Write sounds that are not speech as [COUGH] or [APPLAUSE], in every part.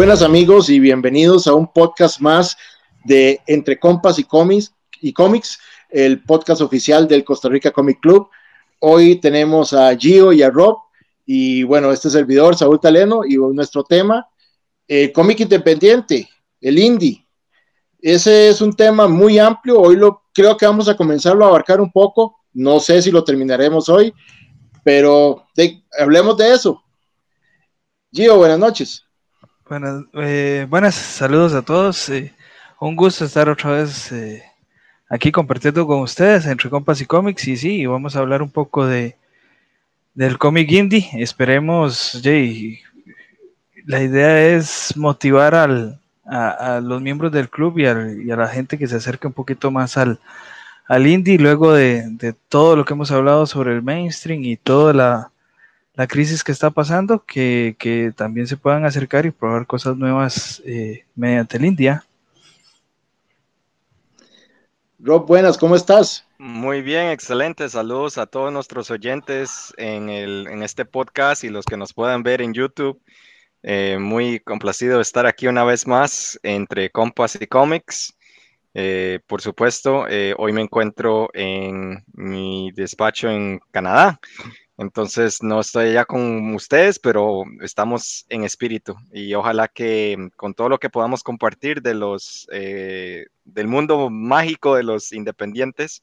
Buenas amigos y bienvenidos a un podcast más de Entre Compas y Cómics, y Cómics, el podcast oficial del Costa Rica Comic Club. Hoy tenemos a Gio y a Rob y bueno, este servidor, Saúl Taleno, y nuestro tema, el cómic independiente, el indie. Ese es un tema muy amplio, hoy lo creo que vamos a comenzarlo a abarcar un poco, no sé si lo terminaremos hoy, pero hablemos de eso. Gio, buenas noches. Buenas, eh, buenas, saludos a todos. Eh, un gusto estar otra vez eh, aquí compartiendo con ustedes entre compas y cómics. Y sí, vamos a hablar un poco de del cómic indie. Esperemos, Jay. La idea es motivar al, a, los miembros del club y, a la gente que se acerque un poquito más al, al indie, luego de, de todo lo que hemos hablado sobre el mainstream y toda la la crisis que está pasando, que, también se puedan acercar y probar cosas nuevas eh, mediante el India. Rob, buenas, ¿cómo estás? Muy bien, excelente. Saludos a todos nuestros oyentes en, el, en este podcast y los que nos puedan ver en YouTube. Eh, muy complacido de estar aquí una vez más entre Compas y Comics. Eh, por supuesto, hoy me encuentro en mi despacho en Canadá. Entonces, no estoy ya con ustedes, pero estamos en espíritu y ojalá que mm, con todo lo que podamos compartir de los, eh, del mundo mágico de los independientes,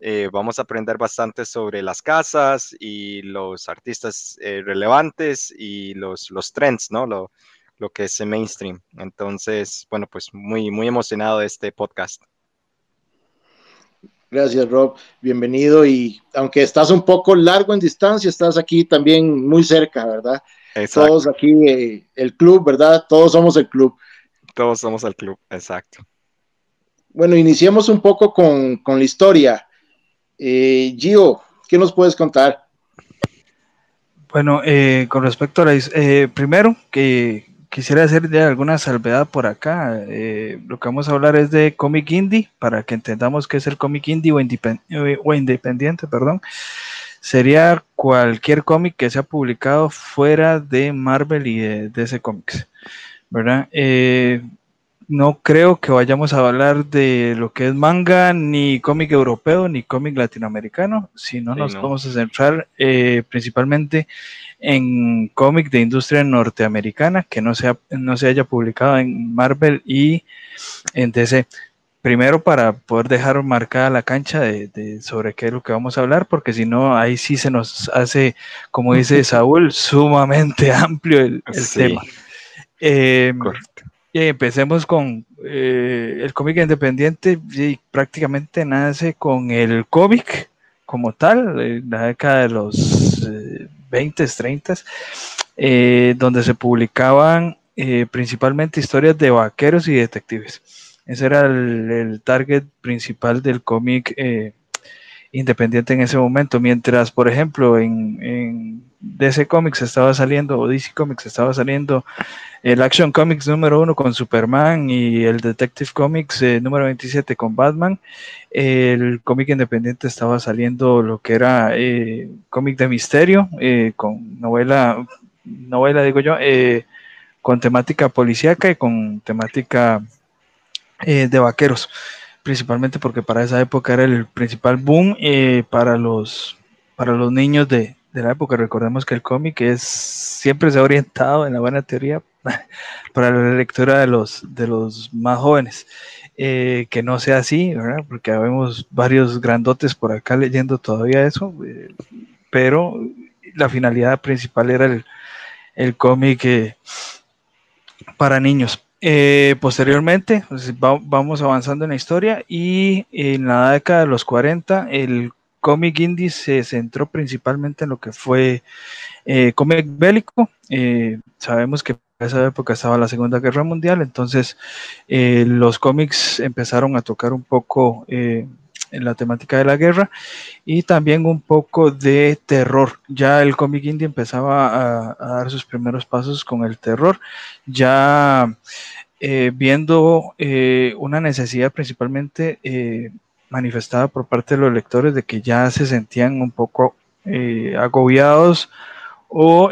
eh, vamos a aprender bastante sobre las casas y los artistas eh, relevantes y los, los trends, ¿no? Lo, lo que es el mainstream. Entonces, bueno, pues muy, muy emocionado de este podcast. Gracias, Rob. Bienvenido. Y aunque estás un poco largo en distancia, estás aquí también muy cerca, ¿verdad? Exacto. Todos aquí, eh, el club, ¿verdad? Todos somos el club. Todos somos el club, exacto. Bueno, iniciemos un poco con, la historia. Eh, Gio, ¿qué nos puedes contar? Bueno, eh, con respecto a la... Eh, primero, que quisiera hacer ya alguna salvedad por acá. Eh, lo que vamos a hablar es de cómic indie, para que entendamos qué es el cómic indie o, eh, independiente, perdón. Sería cualquier cómic que sea publicado fuera de Marvel y de DC Comics, ¿verdad? Eh, no creo que vayamos a hablar de lo que es manga, ni cómic europeo, ni cómic latinoamericano, sino nos vamos a centrar principalmente en cómic de industria norteamericana que no se, no se haya publicado en Marvel y en DC. Primero para poder dejar marcada la cancha de, sobre qué es lo que vamos a hablar, porque si no, ahí sí se nos hace, como dice [LAUGHS] Saúl, sumamente amplio el, tema. Eh, empecemos con eh, el cómic independiente, y prácticamente nace con el cómic como tal, en la década de los 20, 30, eh, donde se publicaban eh, principalmente historias de vaqueros y detectives. Ese era el, target principal del cómic eh, independiente en ese momento. Mientras, por ejemplo, en, DC Comics estaba saliendo, o DC Comics estaba saliendo el Action Comics número uno con Superman y el Detective Comics número 27 con Batman. El cómic independiente estaba saliendo lo que era eh, cómic de misterio, eh, con novela, novela digo yo, eh, con temática policíaca y con temática de vaqueros, principalmente porque para esa época era el principal boom para, los, para los niños de, de la época. Recordemos que el cómic es siempre se ha orientado en la buena teoría [LAUGHS] para la lectura de los, de los más jóvenes. Eh, que no sea así. Porque vemos varios grandotes por acá leyendo todavía eso, eh, pero la finalidad principal era el, el cómic eh, para niños. posteriormente, pues, vamos avanzando en la historia y en la década de los 40 el cómic indie se centró principalmente en lo que fue cómic bélico. sabemos que esa época estaba la Segunda Guerra Mundial, entonces eh, los cómics empezaron a tocar un poco eh, en la temática de la guerra y también un poco de terror. Ya el cómic indie empezaba a, dar sus primeros pasos con el terror, ya eh, viendo una necesidad principalmente manifestada por parte de los lectores de que ya se sentían un poco agobiados o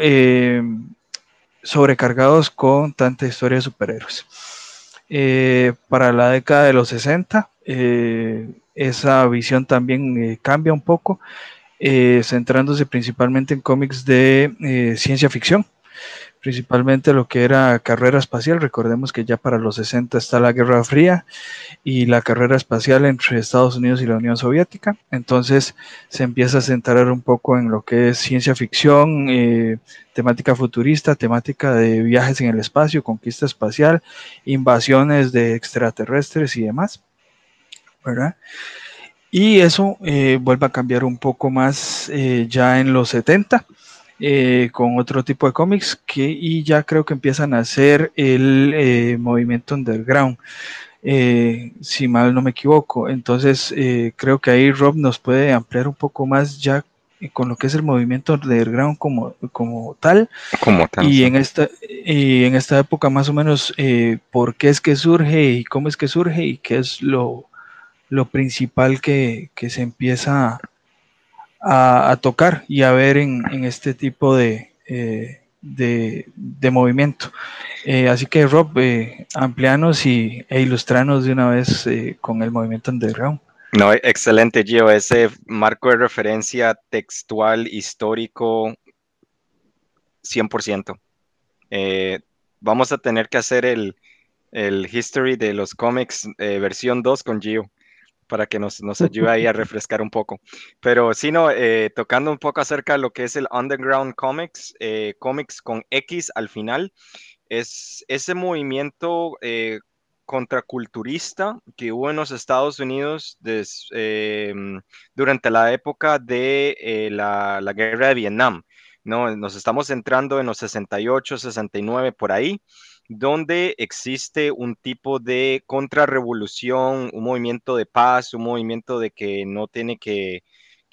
sobrecargados con tanta historia de superhéroes. para la década de los 60, esa visión también cambia un poco, centrándose principalmente en cómics de ciencia ficción principalmente lo que era carrera espacial. Recordemos que ya para los 60 está la Guerra Fría y la carrera espacial entre Estados Unidos y la Unión Soviética. Entonces se empieza a centrar un poco en lo que es ciencia ficción, eh, temática futurista, temática de viajes en el espacio, conquista espacial, invasiones de extraterrestres y demás. ¿verdad? Y eso eh, vuelve a cambiar un poco más eh, ya en los 70 eh, con otro tipo de cómics que, y ya creo que empiezan a hacer el eh, movimiento underground, eh, si mal no me equivoco. Entonces creo que ahí Rob nos puede ampliar un poco más ya con lo que es el movimiento underground como, como tal. Como tal. Y en esta, y en esta época más o menos por qué es que surge y cómo es que surge y qué es lo, lo principal que, que se empieza a a, tocar y a ver en, este tipo de, eh, de, movimiento. Eh, así que Rob, eh, amplianos y, e ilustranos de una vez con el movimiento underground. No, excelente, Gio. Ese marco de referencia textual, histórico, 100%. vamos a tener que hacer el, el history de los cómics versión 2 con Gio para que nos, nos [LAUGHS] ayude ahí a refrescar un poco. Pero sí, no, eh, tocando un poco acerca de lo que es el Underground Comics, eh, cómics con X al final, es ese movimiento eh, contraculturista que hubo en los Estados Unidos durante la época de la, la, guerra de Vietnam. ¿no? Nos estamos centrando en los 68, 69, por ahí donde existe un tipo de contrarrevolución, un movimiento de paz, un movimiento de que no tiene que,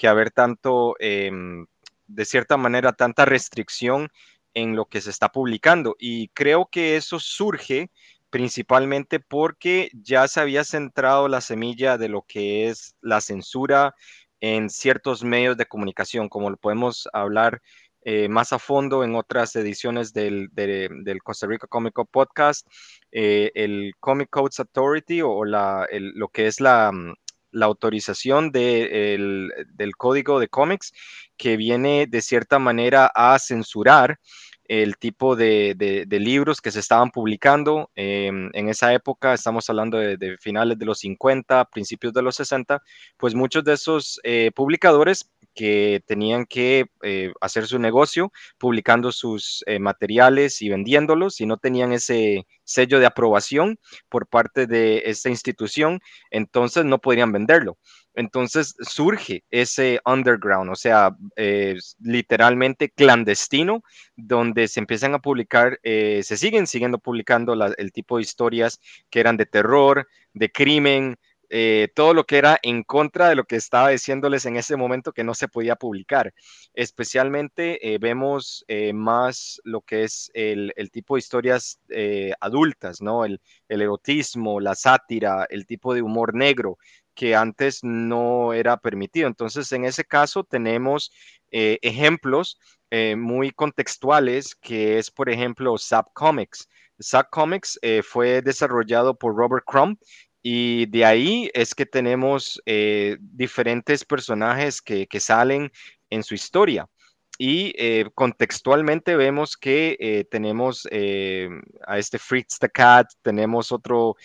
haber tanto, em, de cierta manera, tanta restricción en lo que se está publicando. Y creo que eso surge principalmente porque ya se había centrado la semilla de lo que es la censura en ciertos medios de comunicación, como lo podemos hablar eh, más a fondo en otras ediciones del, del Costa Rica Comic Podcast, eh, el Comic Codes Authority o la, lo que es la, mm, la autorización de, del código de cómics que viene de cierta manera a censurar el tipo de, libros que se estaban publicando em, en esa época, estamos hablando de, finales de los 50, principios de los 60, pues muchos de esos eh, publicadores que tenían que eh, hacer su negocio publicando sus eh, materiales y vendiéndolos. Si no tenían ese sello de aprobación por parte de esta institución, entonces no podrían venderlo. Entonces surge ese underground, o sea, literalmente clandestino, donde se empiezan a publicar, eh, se siguen siguiendo publicando el tipo de historias que eran de terror, de crimen, eh, todo lo que era en contra de lo que estaba diciéndoles en ese momento que no se podía publicar. Especialmente eh, vemos eh, más lo que es el, tipo de historias adultas, ¿no? El, erotismo, la sátira, el tipo de humor negro que antes no era permitido. Entonces, en ese caso tenemos ejemplos muy contextuales, que es, por ejemplo, Zap Comics. Zap Comics fue desarrollado por Robert Crumb, y de ahí es que tenemos eh, diferentes personajes que, salen en su historia. Y eh, contextualmente vemos que eh, tenemos a este Fritz the Cat, tenemos otro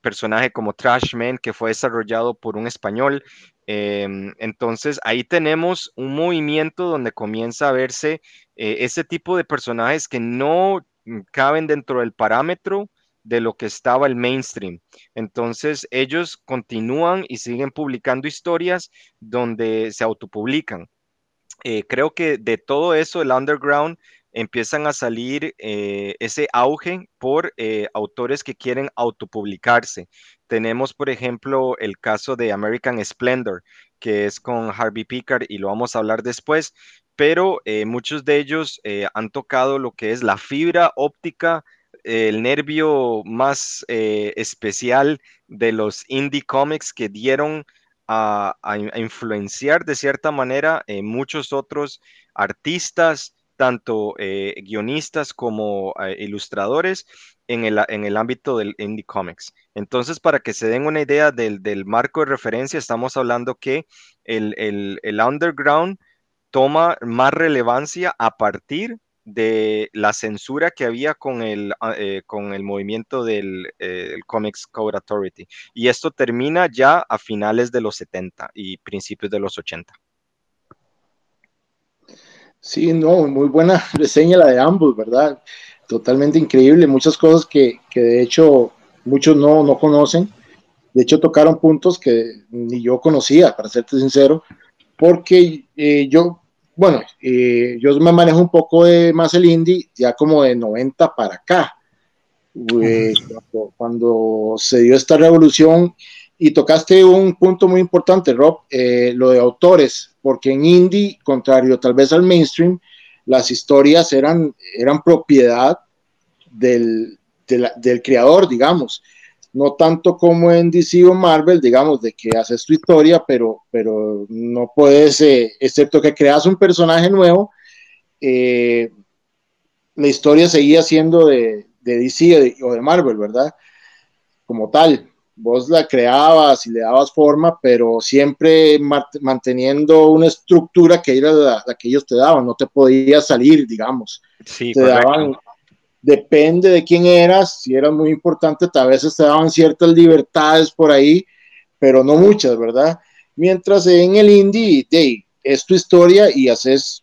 personaje como Trashman que fue desarrollado por un español. entonces ahí tenemos un movimiento donde comienza a verse ese tipo de personajes que no caben dentro del parámetro de lo que estaba el mainstream. Entonces ellos continúan y siguen publicando historias donde se autopublican. Eh, creo que de todo eso, el underground empiezan a salir eh, ese auge por eh, autores que quieren autopublicarse. Tenemos, por ejemplo, el caso de American Splendor, que es con Harvey Pickard y lo vamos a hablar después, pero muchos de ellos han tocado lo que es la fibra óptica el nervio más eh, especial de los indie comics que dieron a, influenciar de cierta manera muchos otros artistas, tanto eh, guionistas como eh, ilustradores en el, en el, ámbito del indie comics. Entonces, para que se den una idea del, del marco de referencia, estamos hablando que el, el, el, underground toma más relevancia a partir de la censura que había con el, ah, eh, con el movimiento del eh, Comics Code Authority. Y esto termina ya a finales de los 70 y principios de los 80. Sí, no, muy buena [LAUGHS] reseña la de ambos, ¿verdad? Totalmente increíble, muchas cosas que, que de hecho muchos no, no conocen. De hecho, tocaron puntos que ni yo conocía, para serte sincero, porque eh, yo bueno, eh, yo me manejo un poco de más el indie, ya como de 90 para acá, pues, cuando, se dio esta revolución y tocaste un punto muy importante, Rob, eh, lo de autores, porque en indie, contrario tal vez al mainstream, las historias eran, eran propiedad del, creador, digamos no tanto como en DC o Marvel, digamos, de que haces tu historia, pero, pero no puedes, eh, excepto que creas un personaje nuevo, eh, la historia seguía siendo de, de DC o de Marvel, ¿verdad? Como tal, vos la creabas y le dabas forma, pero siempre manteniendo una estructura que era la, que ellos te daban, no te podías salir, digamos. Sí, te daban depende de quién eras, si eras muy importante, a veces te daban ciertas libertades por ahí, pero no muchas, ¿verdad? Mientras en el indie, es tu historia y haces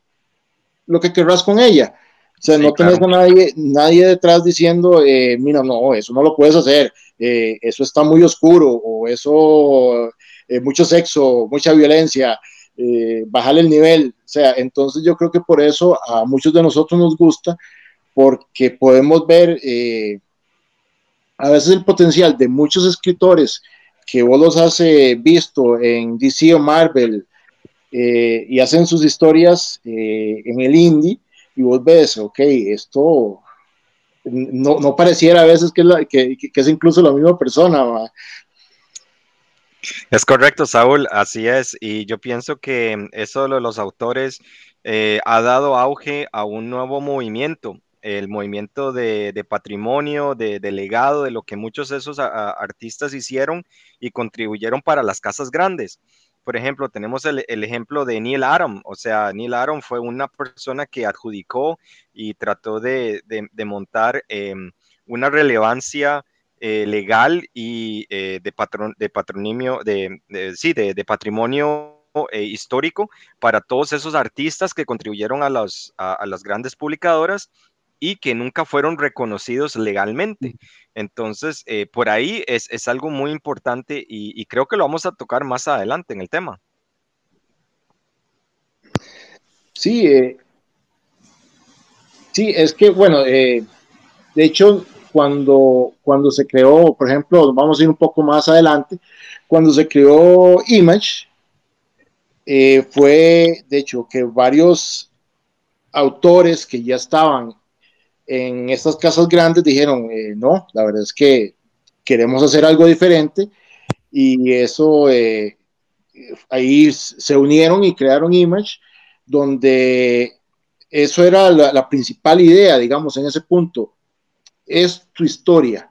lo que querrás con ella. O sea, no tenés a nadie, nadie detrás diciendo, eh, mira, no, eso no lo puedes hacer, eh, eso está muy oscuro, o eso, eh, mucho sexo, mucha violencia, bajar el nivel. O sea, entonces yo creo que por eso a muchos de nosotros nos gusta, porque podemos ver eh, a veces el potencial de muchos escritores que vos los has visto en DC o Marvel y hacen sus historias en el indie y vos ves, ok, esto no, pareciera a veces que es, incluso la misma persona. Es correcto, Saúl, así es. Y yo pienso que eso de los autores ha dado auge a un nuevo movimiento el movimiento de, patrimonio, de, legado, de lo que muchos de esos artistas hicieron y contribuyeron para las casas grandes. Por ejemplo, tenemos el, ejemplo de Neil Adam, o sea, Neil Adam fue una persona que adjudicó y trató de, montar em, una relevancia eh, legal y eh, de, patron, de de, sí, de, patrimonio eh, histórico para todos esos artistas que contribuyeron a, las grandes publicadoras y que nunca fueron reconocidos legalmente. Entonces, eh, por ahí es, algo muy importante y, creo que lo vamos a tocar más adelante en el tema. Sí, eh, sí, es que, bueno, eh, de hecho, cuando, cuando se creó, por ejemplo, vamos a ir un poco más adelante, cuando se creó Image, fue, de hecho, que varios autores que ya estaban en estas casas grandes dijeron, eh, no, la verdad es que queremos hacer algo diferente y eso, eh, ahí se unieron y crearon Image, donde eso era la, principal idea, digamos, en ese punto. Es tu historia.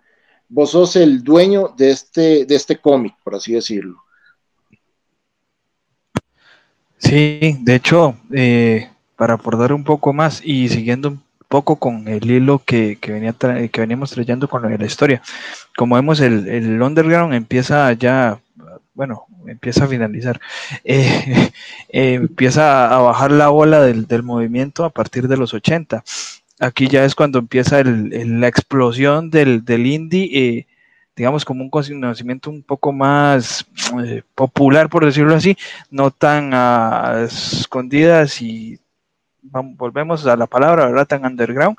Vos sos el dueño de este, de este cómic, por así decirlo. Sí, de hecho, eh, para aportar un poco más y siguiendo poco con el hilo que, venía que veníamos trayendo con la historia. Como vemos, el, el underground empieza ya, bueno, empieza a finalizar, [LAUGHS] eh, eh, empieza a bajar la ola del, movimiento a partir de los 80. Aquí ya es cuando empieza la explosión del, del indie, eh, digamos como un conocimiento un poco más popular, por decirlo así, no tan a escondidas y volvemos a la palabra, ¿verdad? Tan underground.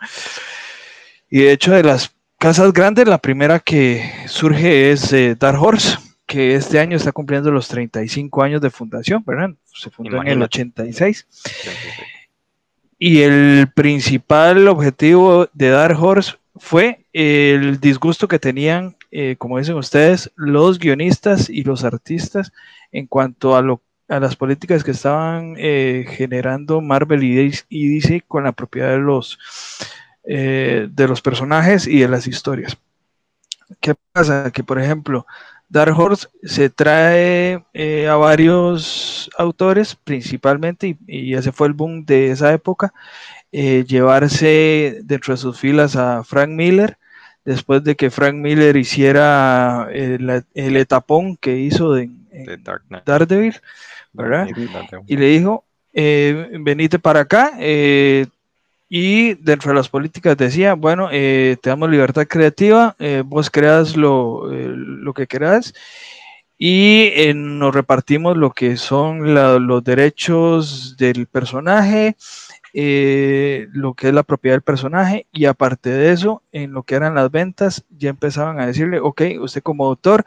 Y de hecho, de las casas grandes, la primera que surge es eh, Dark Horse, que este año está cumpliendo los 35 años de fundación, ¿verdad? Se fundó en el 86. Y el principal objetivo de Dark Horse fue el disgusto que tenían, eh, como dicen ustedes, los guionistas y los artistas en cuanto a lo a las políticas que estaban eh, generando Marvel y DC con la propiedad de los, eh, de los personajes y de las historias. ¿Qué pasa? Que, por ejemplo, Dark Horse se trae a varios autores, principalmente, y, ese fue el boom de esa época, llevarse dentro de sus filas a Frank Miller, después de que Frank Miller hiciera el, etapón que hizo de, Daredevil, ¿verdad? Y le dijo, eh, venite para acá. Eh, y dentro de las políticas decía, bueno, eh, te damos libertad creativa, vos creas lo, lo que querás y nos repartimos lo que son los derechos del personaje, eh, lo que es la propiedad del personaje y aparte de eso, en lo que eran las ventas, ya empezaban a decirle, ok, usted como autor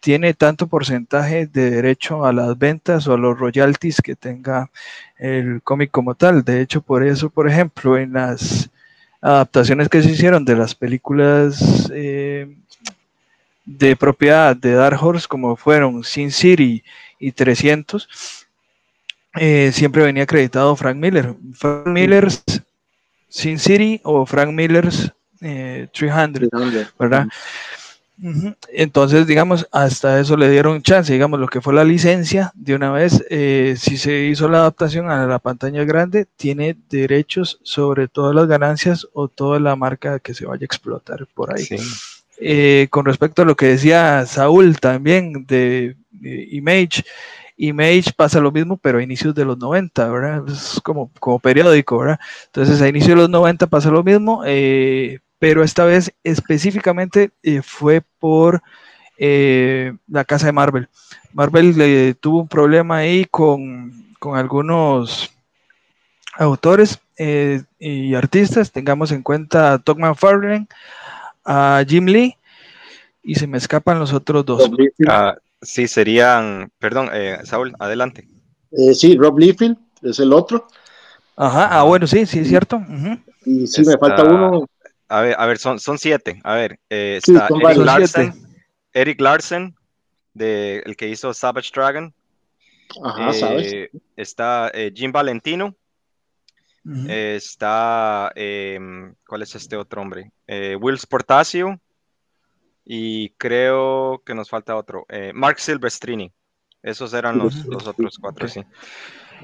tiene tanto porcentaje de derecho a las ventas o a los royalties que tenga el cómic como tal. De hecho, por eso, por ejemplo, en las adaptaciones que se hicieron de las películas eh, de propiedad de Dark Horse, como fueron Sin City y 300, eh, siempre venía acreditado Frank Miller. Frank Miller's Sin City o Frank Miller's 300, eh, ¿verdad? Entonces, digamos, hasta eso le dieron chance, digamos, lo que fue la licencia, de una vez, eh, si se hizo la adaptación a la pantalla grande, tiene derechos sobre todas las ganancias o toda la marca que se vaya a explotar por ahí. con respecto a lo que decía Saúl también de Image, Image pasa lo mismo, pero a inicios de los 90, ¿verdad? Es como, como periódico, ¿verdad? Entonces, a inicios de los 90 pasa lo mismo, eh, pero esta vez específicamente eh, fue por eh, la casa de Marvel. Marvel tuvo un problema ahí con, algunos autores y artistas. Tengamos en cuenta a Todd McFarlane, a Jim Lee, y se me escapan los otros dos. Sí, serían, perdón, eh, Saúl, adelante. Eh, sí, Rob Liefeld es el otro. Ajá, ah, bueno, sí, sí, es cierto. Y sí, me falta uno. A ver, a ver, son, son siete. A ver, eh, está Eric, Larsen, Eric Larsen, de, el que hizo Savage Dragon. Ajá, sabes. Está Jim Valentino. Está, em, ¿cuál es este otro hombre? Will Sportacio y creo que nos falta otro. Eh, Mark Silvestrini. Esos eran los, los otros cuatro, sí.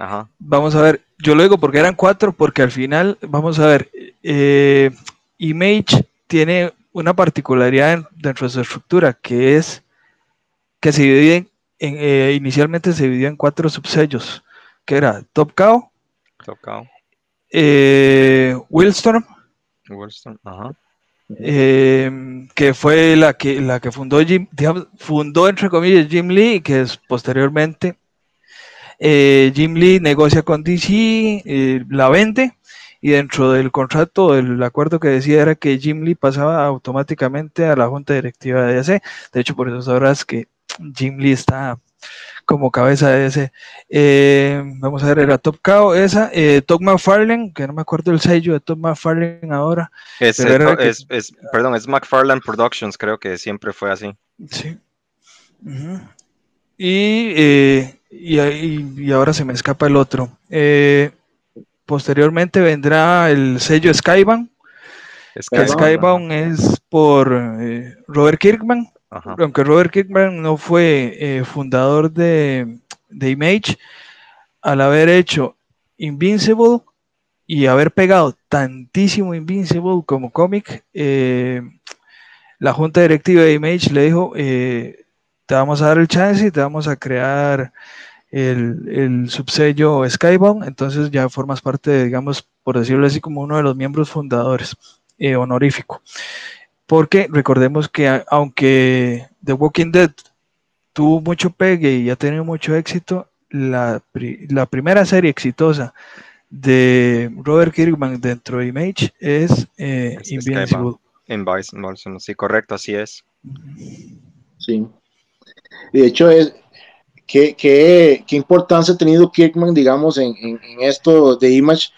Ajá. Vamos a ver, yo lo digo porque eran cuatro, porque al final, vamos a ver, eh, Image tiene una particularidad dentro de su estructura, que es que se divide en, eh, inicialmente se dividió en cuatro subsellos, que era Top Cow, Top Cow. Willstorm, Willstorm, ajá. Eh, que fue la que, la que fundó, Jim, fundó entre comillas Jim Lee, que es posteriormente eh, Jim Lee negocia con DC, eh, la vende y dentro del contrato, el acuerdo que decía era que Jim Lee pasaba automáticamente a la junta directiva de DC. De hecho, por eso sabrás que Jim Lee está como cabeza de ese. Eh, vamos a ver, era Top Cow, esa, eh, Top McFarlane, que no me acuerdo el sello de Top McFarlane ahora. Es, perdón, es McFarlane Productions, creo que siempre fue así. Sí. Eh, y, y, ahora se me escapa el otro. Posteriormente vendrá el sello Skybound. Skybound, es por Robert Kirkman. Aunque Robert Kirkman no fue eh, fundador de, Image, al haber hecho Invincible y haber pegado tantísimo Invincible como cómic, eh, la junta directiva de Image le dijo, eh, te vamos a dar el chance y te vamos a crear el, el subsello Skybound, entonces ya formas parte, digamos, por decirlo así, como uno de los miembros fundadores honorífico porque recordemos que aunque The Walking Dead tuvo mucho pegue y ha tenido mucho éxito, la, primera serie exitosa de Robert Kirkman dentro de Image es, eh, Invincible. Invincible, sí, correcto, así es. Sí. De hecho, es, ¿qué, qué, qué importancia ha tenido Kirkman, digamos, en, en, esto de Image?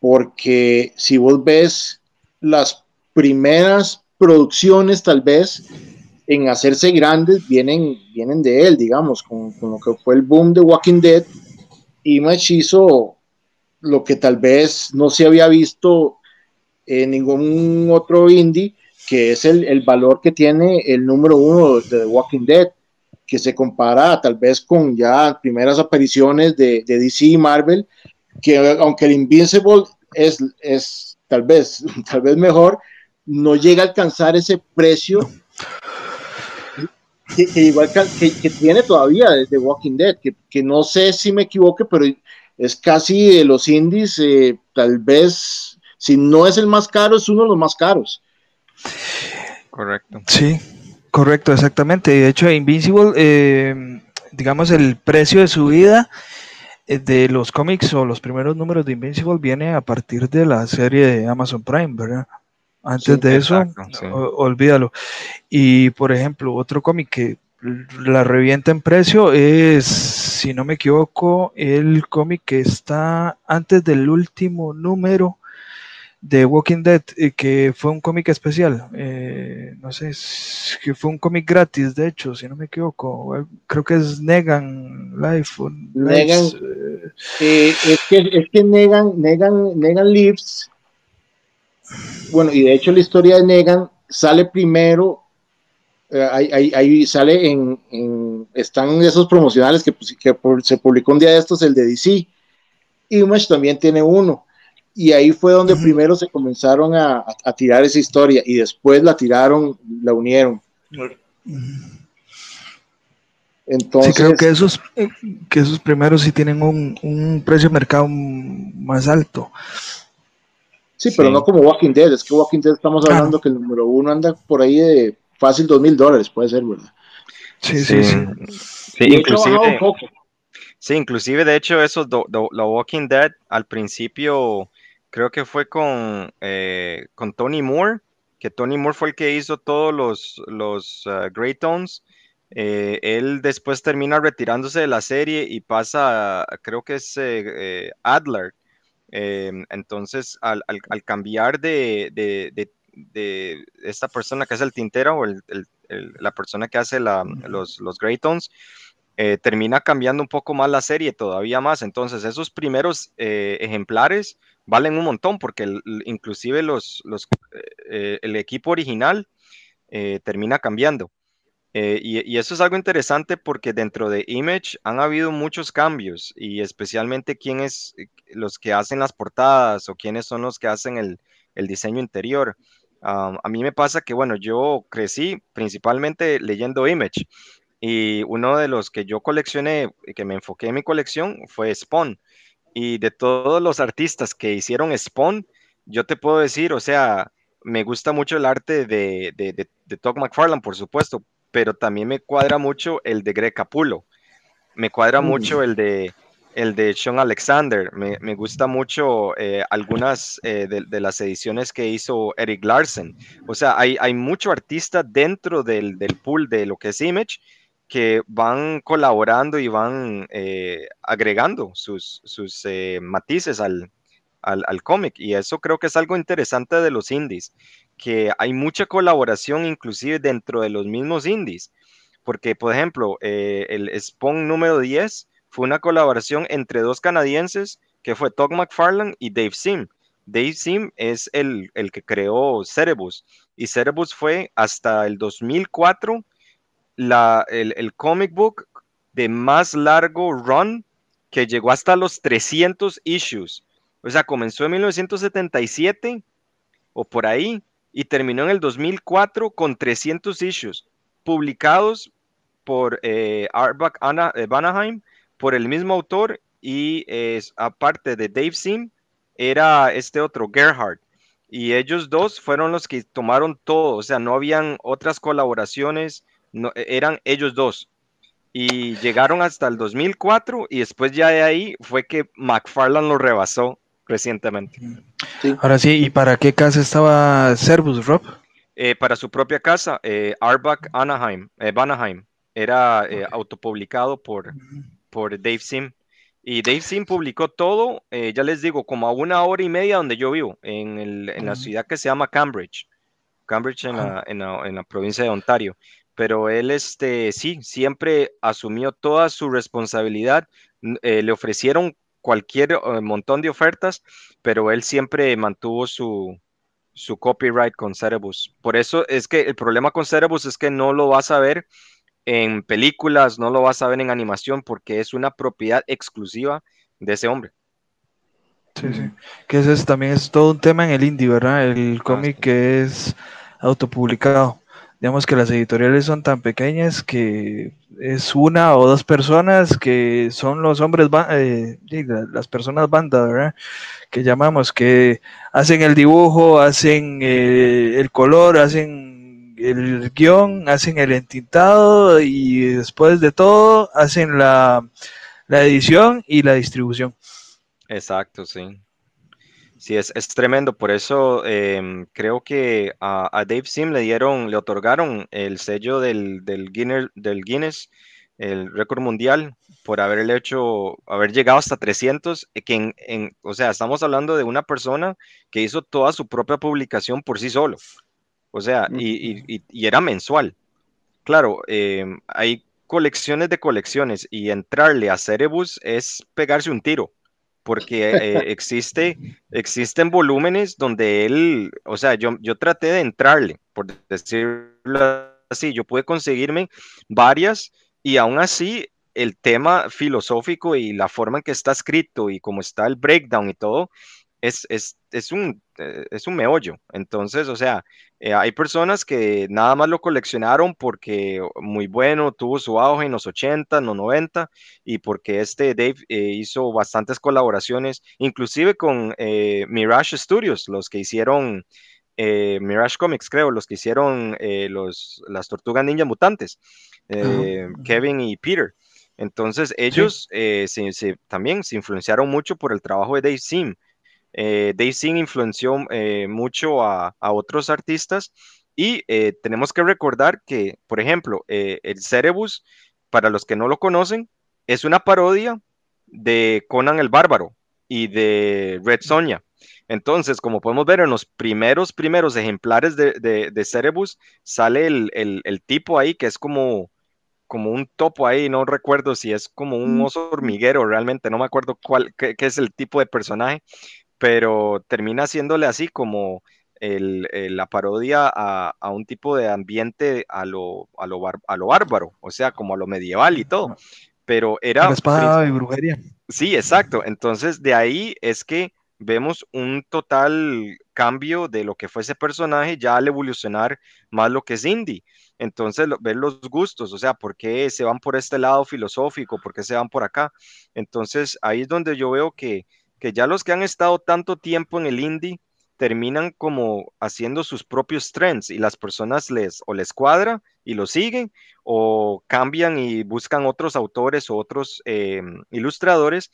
Porque si vos ves las primeras producciones tal vez en hacerse grandes vienen, vienen de él, digamos, con, con lo que fue el boom de Walking Dead. Image hizo lo que tal vez no se había visto en ningún otro indie, que es el, el valor que tiene el número uno de The Walking Dead, que se compara tal vez con ya primeras apariciones de, de DC y Marvel, que aunque el Invincible es, es tal vez, [LAUGHS] tal vez mejor, no llega a alcanzar ese precio que, igual que, que, tiene todavía desde Walking Dead, que, que, no sé si me equivoque, pero es casi de los indies, eh, tal vez, si no es el más caro, es uno de los más caros. Correcto. Sí, correcto, exactamente. De hecho, Invincible, eh, digamos, el precio de su vida eh, de los cómics o los primeros números de Invincible viene a partir de la serie de Amazon Prime, ¿verdad? Antes de eso, olvídalo. Y por ejemplo, otro cómic que la revienta en precio es, si no me equivoco, el cómic que está antes del último número de Walking Dead, eh, que fue un cómic especial. Eh, no sé, que fue un cómic gratis, de hecho, si no me equivoco. Creo que es Negan Life. Negan. Eh, es, que, es que Negan, Negan, Negan Lives bueno, y de hecho la historia de Negan sale primero, eh, ahí, sale en, están esos promocionales que, pues, que se publicó un día de estos, el de DC. Image también tiene uno. Y ahí fue donde primero se comenzaron a, tirar esa historia y después la tiraron, la unieron. Entonces, sí, creo que esos, que esos primeros sí tienen un, un precio de mercado más alto. Sí, pero no como Walking Dead, es que Walking Dead estamos hablando que el número uno anda por ahí de fácil dos mil dólares, puede ser, ¿verdad? Sí, sí, sí. Sí, inclusive, sí, inclusive de hecho eso, la Walking Dead al principio creo que fue con, eh, con Tony Moore, que Tony Moore fue el que hizo todos los, los uh, Tones. Eh, él después termina retirándose de la serie y pasa, creo que es eh, Adler, Em, entonces, al, cambiar de, esta persona que es el tintero o la persona que hace los, los Tones, eh, termina cambiando un poco más la serie, todavía más. Entonces, esos primeros eh, ejemplares valen un montón porque inclusive los, eh, el equipo original termina cambiando. Y, eso es algo interesante porque dentro de Image han habido muchos cambios y especialmente quiénes los que hacen las portadas o quiénes son los que hacen el, diseño interior. a mí me pasa que, bueno, yo crecí principalmente leyendo Image y uno de los que yo coleccioné, que me enfoqué en mi colección fue Spawn. Y de todos los artistas que hicieron Spawn, yo te puedo decir, o sea, me gusta mucho el arte de, de, de, de Todd McFarlane, por supuesto, pero también me cuadra mucho el de Greg Capullo. Me cuadra mm. mucho el de el de Sean Alexander. Me, me gusta mucho eh, algunas eh, de, las ediciones que hizo Eric Larsen. O sea, hay, hay mucho artista dentro del, del, pool de lo que es Image que van colaborando y van eh, agregando sus, sus matices al, al, al cómic. Y eso creo que es algo interesante de los indies, que hay mucha colaboración inclusive dentro de los mismos indies, porque por ejemplo, eh, el Spawn número 10 fue una colaboración entre dos canadienses, que fue Todd McFarlane y Dave Sim. Dave Sim es el, que creó Cerebus, y Cerebus fue hasta el 2004 la, el, el comic book de más largo run que llegó hasta los 300 issues. O sea, comenzó en 1977 o por ahí y terminó en el 2004 con 300 issues publicados por eh, Artback Anna, Vanaheim, por el mismo autor y aparte de Dave Sim, era este otro, Gerhard. Y ellos dos fueron los que tomaron todo, o sea, no habían otras colaboraciones, no, eran ellos dos. Y llegaron hasta el 2004 y después ya de ahí fue que McFarlane lo rebasó recientemente. Ahora sí, ¿y para qué casa estaba Servus, Rob? Eh, para su propia casa, eh, Arbach Anaheim, eh, Era eh, autopublicado por, por Dave Sim. Y Dave Sim publicó todo, ya les digo, como a una hora y media donde yo vivo, en, la ciudad que se llama Cambridge. Cambridge en, la, en la provincia de Ontario pero él, este, sí, siempre asumió toda su responsabilidad. Eh, le ofrecieron cualquier eh, montón de ofertas, pero él siempre mantuvo su, su copyright con Cerebus. Por eso es que el problema con Cerebus es que no lo vas a ver en películas, no lo vas a ver en animación, porque es una propiedad exclusiva de ese hombre. Sí, sí. Que ese también es todo un tema en el indie, ¿verdad? El ah, cómic que es autopublicado digamos que las editoriales son tan pequeñas que es una o dos personas que son los hombres, eh, las personas banda, ¿verdad? Que llamamos, que hacen el dibujo, hacen eh, el color, hacen el guion, hacen el entintado y después de todo hacen la, la edición y la distribución. Exacto, sí. Sí, es, es tremendo. Por eso em, creo que a, Dave Sim le dieron, le otorgaron el sello del, del, Guinness, del Guinness, el récord mundial, por haberle hecho, haber llegado hasta 300, eh, que en, o sea, estamos hablando de una persona que hizo toda su propia publicación por sí solo. O sea, y, y, y era mensual. Claro, em, hay colecciones de colecciones y entrarle a Cerebus es pegarse un tiro porque eh, existe, existen volúmenes donde él, o sea, yo, yo traté de entrarle, por decirlo así, yo pude conseguirme varias y aún así el tema filosófico y la forma en que está escrito y cómo está el breakdown y todo, es, es, es, un, eh, es un meollo. Entonces, o sea, eh, hay personas que nada más lo coleccionaron porque muy bueno, tuvo su auge en los 80, en los 90, y porque este Dave eh, hizo bastantes colaboraciones, inclusive con Mirage Studios, los que hicieron Mirage Comics, creo, los que hicieron los, las Tortugas Ninja Mutantes, Kevin y Peter. Entonces, ellos también se influenciaron mucho por el trabajo de Dave Sim eh, Dave influenció eh, mucho a, otros artistas y eh, tenemos que recordar que, por ejemplo, eh, el Cerebus, para los que no lo conocen, es una parodia de Conan el Bárbaro y de Red Sonja. Entonces, como podemos ver en los primeros, primeros ejemplares de, de, Cerebus, sale el, tipo ahí que es como, como un topo ahí, no recuerdo si es como un oso hormiguero, realmente no me acuerdo cuál, qué es el tipo de personaje, pero termina haciéndole así como la parodia a, un tipo de ambiente a lo, a, lo a lo bárbaro, o sea, como a lo medieval y todo. Pero era... La espada y brujería. Sí, exacto. Entonces, de ahí es que vemos un total cambio de lo que fue ese personaje ya al evolucionar más lo que es indie. Entonces, ver los gustos, o sea, ¿por qué se van por este lado filosófico? ¿Por qué se van por acá? Entonces, ahí es donde yo veo que que ya los que han estado tanto tiempo en el indie terminan como haciendo sus propios trends y las personas les o les cuadra y lo siguen o cambian y buscan otros autores o otros eh, ilustradores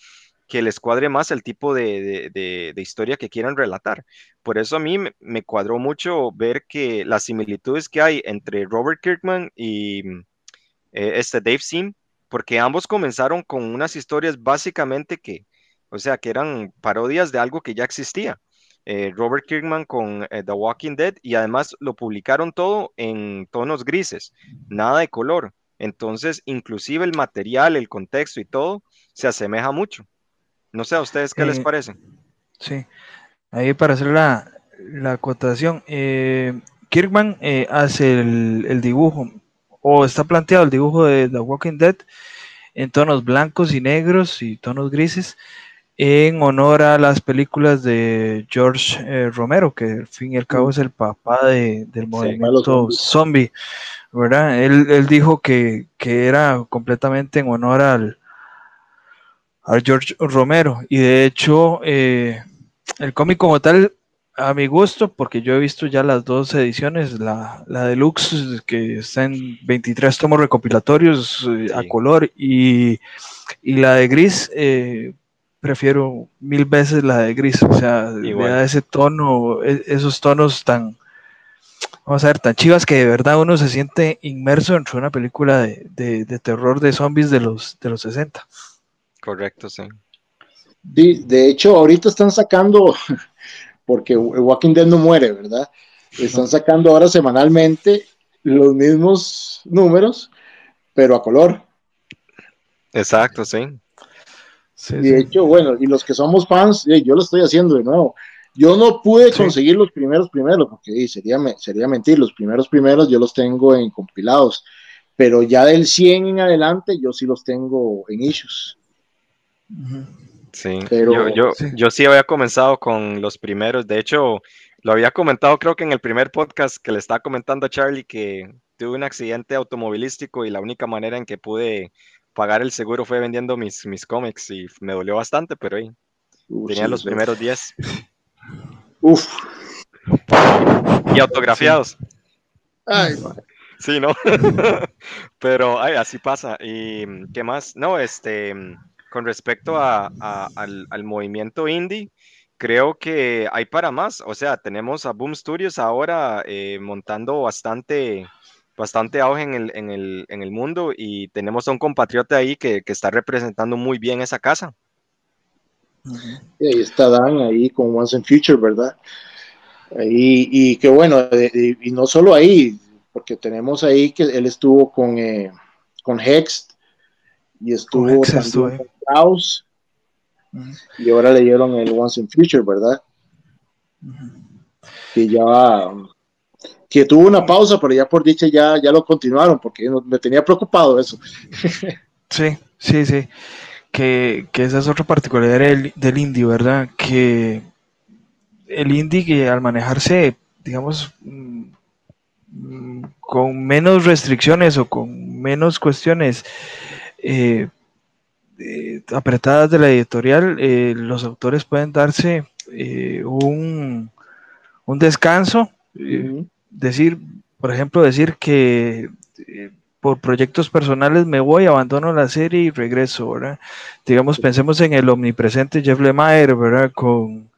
que les cuadre más el tipo de, historia que quieran relatar. Por eso a mí me, cuadró mucho ver que las similitudes que hay entre Robert Kirkman y eh, este Dave Sim, porque ambos comenzaron con unas historias básicamente que o sea, que eran parodias de algo que ya existía. Eh, Robert Kirkman con eh, The Walking Dead y además lo publicaron todo en tonos grises, nada de color. Entonces, inclusive el material, el contexto y todo se asemeja mucho. No sé a ustedes qué les eh, parece. Sí, ahí para hacer la, la acotación, Kirkman hace el, el, dibujo o está planteado el dibujo de The Walking Dead en tonos blancos y negros y tonos grises en honor a las películas de George eh, Romero, que al fin y al cabo es el papá del movimiento zombie, ¿verdad? Él, dijo que, era completamente en honor al, al George Romero, y de hecho, eh, el cómic como tal, a mi gusto, porque yo he visto ya las dos ediciones, la, la deluxe, que está en 23 tomos recopilatorios eh, a color, y, y la de gris, eh, prefiero mil veces la de gris, o sea, le da ese tono, e, esos tonos tan, vamos a ver, tan chivas que de verdad uno se siente inmerso dentro de una película de, terror de zombies de los, de los 60. Correcto, sí. De, hecho, ahorita están sacando, [LAUGHS] porque Walking Dead no muere, ¿verdad? Están sacando ahora semanalmente los mismos números, pero a color. Exacto, sí. Y de hecho, bueno, y los que somos fans, yo lo estoy haciendo de nuevo. Yo no pude conseguir los primeros primeros, porque sería, sería mentir, los primeros primeros yo los tengo en compilados, pero ya del 100 en adelante yo sí los tengo en issues. Sí, pero, yo, yo, sí. había comenzado con los primeros, de hecho, lo había comentado creo que en el primer podcast que le estaba comentando a Charlie que tuve un accidente automovilístico y la única manera en que pude pagar el seguro fue vendiendo mis, mis cómics y me dolió bastante, pero ahí tenía los primeros 10. Uf. Y autografiados. Ay, sí, ¿no? [LAUGHS] Pero ay, así pasa. ¿Y qué más? No, este, con respecto a, al, movimiento indie, creo que hay para más. O sea, tenemos a Boom Studios ahora eh, montando bastante, bastante auge en el, en, el, en el, mundo y tenemos a un compatriota ahí que, que está representando muy bien esa casa. Y ahí está Dan ahí con Once in Future, ¿verdad? y que bueno, y no solo ahí, porque tenemos ahí que él estuvo con, eh, con Hex y estuvo con Klaus y ahora le dieron el Once in Future, ¿verdad? Que ya que tuvo una pausa, pero ya por dicha ya, ya lo continuaron, porque me tenía preocupado eso. sí, sí, sí que, esa es otra particularidad del, del indie, ¿verdad? Que el indie que al manejarse, digamos, mm, con menos restricciones o con menos cuestiones eh, eh, apretadas de la editorial, eh, los autores pueden darse un, un, descanso, decir, por ejemplo, decir que por proyectos personales me voy, abandono la serie y regreso, ¿verdad? Digamos, pensemos en el omnipresente Jeff Lemire, ¿verdad? Con,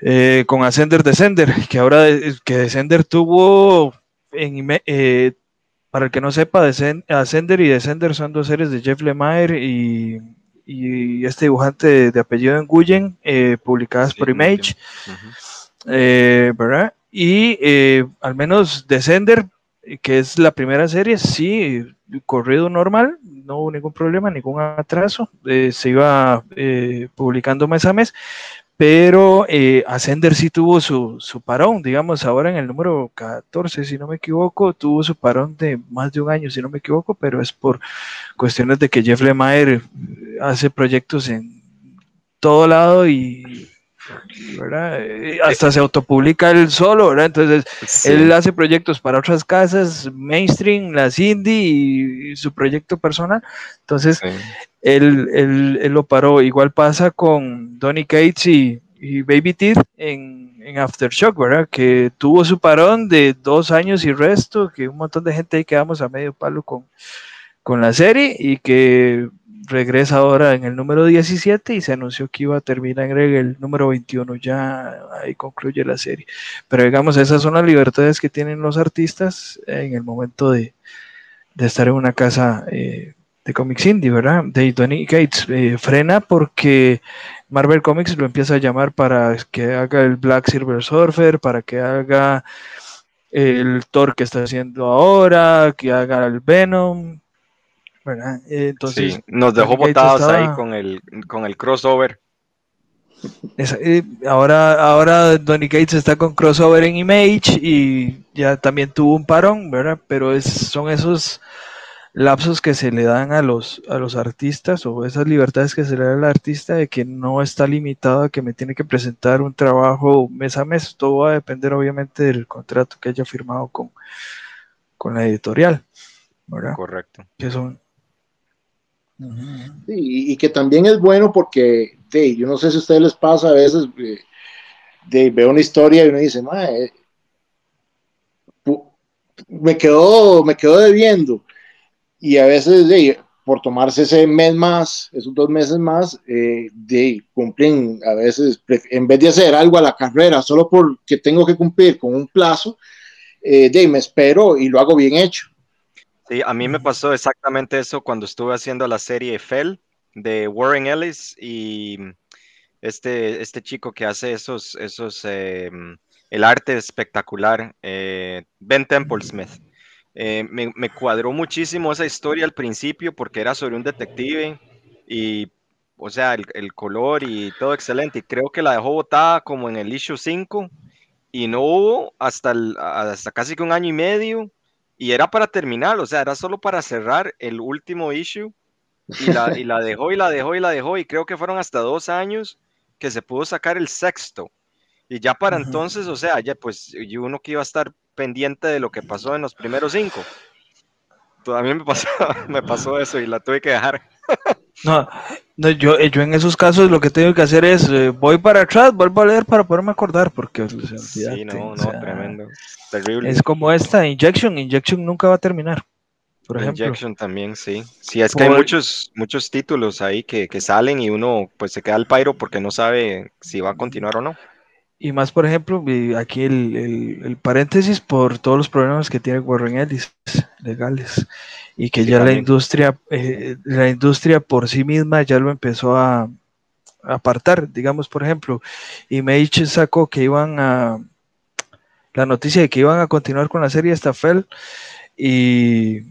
eh, con Ascender Descender, que ahora que Descender tuvo, en, eh, para el que no sepa, Ascender y Descender son dos series de Jeff Lemire y, y este dibujante de, apellido en Guyen, eh, publicadas por Image, ¿verdad? Y al menos Descender que es la primera serie, sí, corrido normal, no hubo ningún problema, ningún atraso, eh, se iba eh, publicando mes a mes, pero eh, Ascender sí tuvo su, su, parón, digamos, ahora en el número 14, si no me equivoco, tuvo su parón de más de un año, si no me equivoco, pero es por cuestiones de que Jeff Lemire hace proyectos en todo lado y eh, hasta se autopublica él solo, ¿verdad? Entonces, él hace proyectos para otras casas, mainstream, las indie y, su proyecto personal. Entonces, él, lo paró. Igual pasa con Donny Cates y, Baby Teeth en, en, Aftershock, ¿verdad? Que tuvo su parón de dos años y resto, que un montón de gente ahí quedamos a medio palo con, con la serie y que regresa ahora en el número 17 y se anunció que iba a terminar en el número 21, ya ahí concluye la serie. Pero digamos, esas son las libertades que tienen los artistas en el momento de, estar en una casa eh, de Comics Indie, ¿verdad? De Tony Gates. Eh, frena porque Marvel Comics lo empieza a llamar para que haga el Black Silver Surfer, para que haga el Thor que está haciendo ahora, que haga el Venom, eh, entonces, nos dejó botados ahí con el, con el crossover. Eh, ahora, ahora Donny Gates está con crossover en Image y ya también tuvo un parón, ¿verdad? Pero es, son esos lapsos que se le dan a los, a los artistas o esas libertades que se le da al artista de que no está limitado a que me tiene que presentar un trabajo mes a mes. Todo va a depender obviamente del contrato que haya firmado con, con la editorial. ¿verdad? Correcto. Que son, y, que también es bueno porque, yo no sé si a ustedes les pasa a veces, eh, de, veo una historia y uno dice, me quedó, me quedó debiendo. Y a veces, por tomarse ese mes más, esos dos meses más, eh, de, cumplen a veces, en vez de hacer algo a la carrera, solo porque tengo que cumplir con un plazo, eh, de, me espero y lo hago bien hecho. Sí, a mí me pasó exactamente eso cuando estuve haciendo la serie Fell de Warren Ellis y este, este chico que hace esos, esos, em, el arte espectacular, eh, Ben Temple Smith. Eh, me, me, cuadró muchísimo esa historia al principio porque era sobre un detective y, o sea, el, el color y todo excelente. Y creo que la dejó botada como en el issue 5 y no hubo hasta, hasta casi que un año y medio y era para terminar, o sea, era solo para cerrar el último issue y la, y la dejó y la dejó y la dejó y creo que fueron hasta dos años que se pudo sacar el sexto. Y ya para entonces, o sea, ya pues y uno que iba a estar pendiente de lo que pasó en los primeros cinco. Todavía me pasó, [LAUGHS] me pasó eso y la tuve que dejar. No, no yo, yo en esos casos lo que tengo que hacer es eh, voy para atrás, vuelvo a leer para poderme acordar, porque sí, no, no, tremendo, terrible. Es como esta Injection, Injection nunca va a terminar. Por ejemplo. Injection también, sí. Sí, es que hay muchos, muchos títulos ahí que, que, salen y uno pues se queda al pairo porque no sabe si va a continuar o no. Y más, por ejemplo, aquí el, el, paréntesis por todos los problemas que tiene Warren Ellis legales y que ya la industria, eh, la industria por sí misma ya lo empezó a, apartar. Digamos, por ejemplo, Image sacó que iban a la noticia de que iban a continuar con la serie Stafel y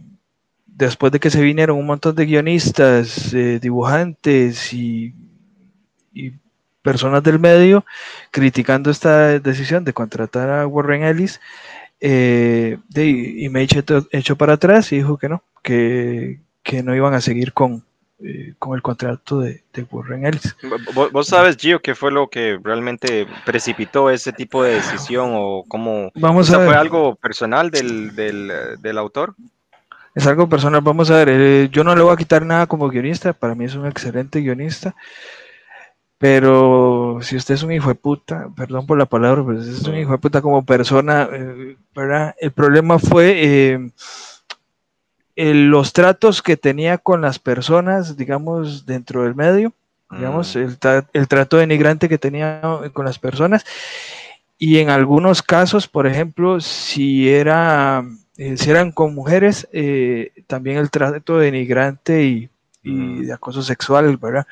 después de que se vinieron un montón de guionistas, eh, dibujantes y, y personas del medio criticando esta decisión de contratar a Warren Ellis. Eh, y me echó, para atrás y dijo que no, que, no iban a seguir con, eh, con el contrato de, Warren Ellis. ¿Vos, sabes, Gio, qué fue lo que realmente precipitó ese tipo de decisión o cómo Vamos a fue algo personal del, del, autor? Es algo personal, vamos a ver, eh, yo no le voy a quitar nada como guionista, para mí es un excelente guionista, pero si usted es un hijo de puta, perdón por la palabra, pero si es un hijo de puta como persona, eh, ¿verdad? El problema fue eh, los tratos que tenía con las personas, digamos, dentro del medio, digamos, mm. el, el, trato denigrante que tenía con las personas. Y en algunos casos, por ejemplo, si, era, eh, si eran con mujeres, también el trato denigrante y, y mm. de acoso sexual, ¿verdad?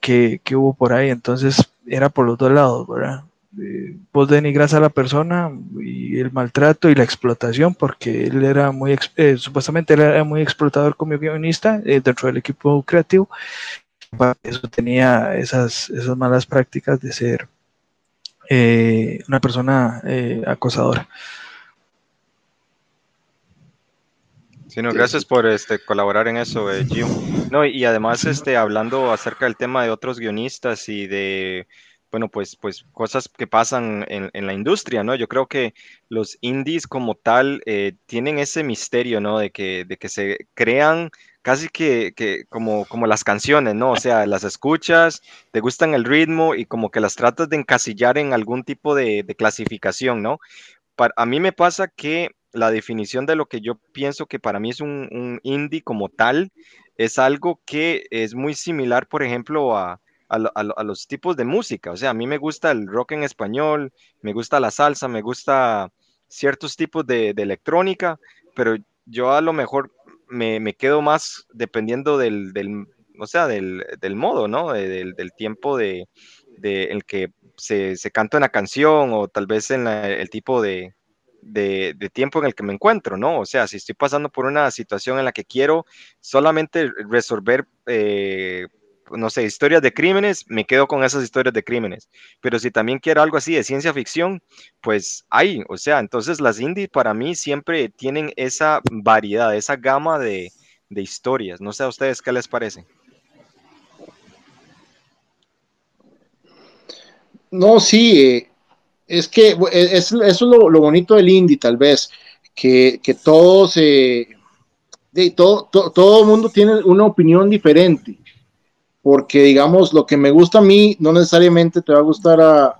que, hubo por ahí. Entonces era por los dos lados, ¿verdad? Eh, vos denigras a la persona y el maltrato y la explotación, porque él era muy, eh, supuestamente era muy explotador como guionista eh, dentro del equipo creativo. Eso tenía esas, esas malas prácticas de ser una persona acosadora. Gracias por este, colaborar en eso, eh, Gio. No, y además, este, hablando acerca del tema de otros guionistas y de, bueno, pues, pues cosas que pasan en, en la industria, ¿no? Yo creo que los indies como tal eh, tienen ese misterio, ¿no? De que, de que se crean casi que, que, como, como las canciones, ¿no? O sea, las escuchas, te gustan el ritmo y como que las tratas de encasillar en algún tipo de, de clasificación, ¿no? Para, a mí me pasa que la definición de lo que yo pienso que para mí es un, indie como tal, es algo que es muy similar, por ejemplo, a, los tipos de música. O sea, a mí me gusta el rock en español, me gusta la salsa, me gusta ciertos tipos de, electrónica, pero yo a lo mejor me, quedo más dependiendo del, o sea, del, modo, ¿no? Del, tiempo de, el que se, canta una canción o tal vez en el tipo de, de, tiempo en el que me encuentro, ¿no? O sea, si estoy pasando por una situación en la que quiero solamente resolver, eh, no sé, historias de crímenes, me quedo con esas historias de crímenes. Pero si también quiero algo así de ciencia ficción, pues hay, o sea, entonces las indies para mí siempre tienen esa variedad, esa gama de, historias. No sé a ustedes qué les parece. No, sí, eh, es que e, es, eso es lo, bonito del indie, tal vez, que, que todos, de, todo, todo el mundo tiene una opinión diferente, porque digamos, lo que me gusta a mí no necesariamente te va a gustar a,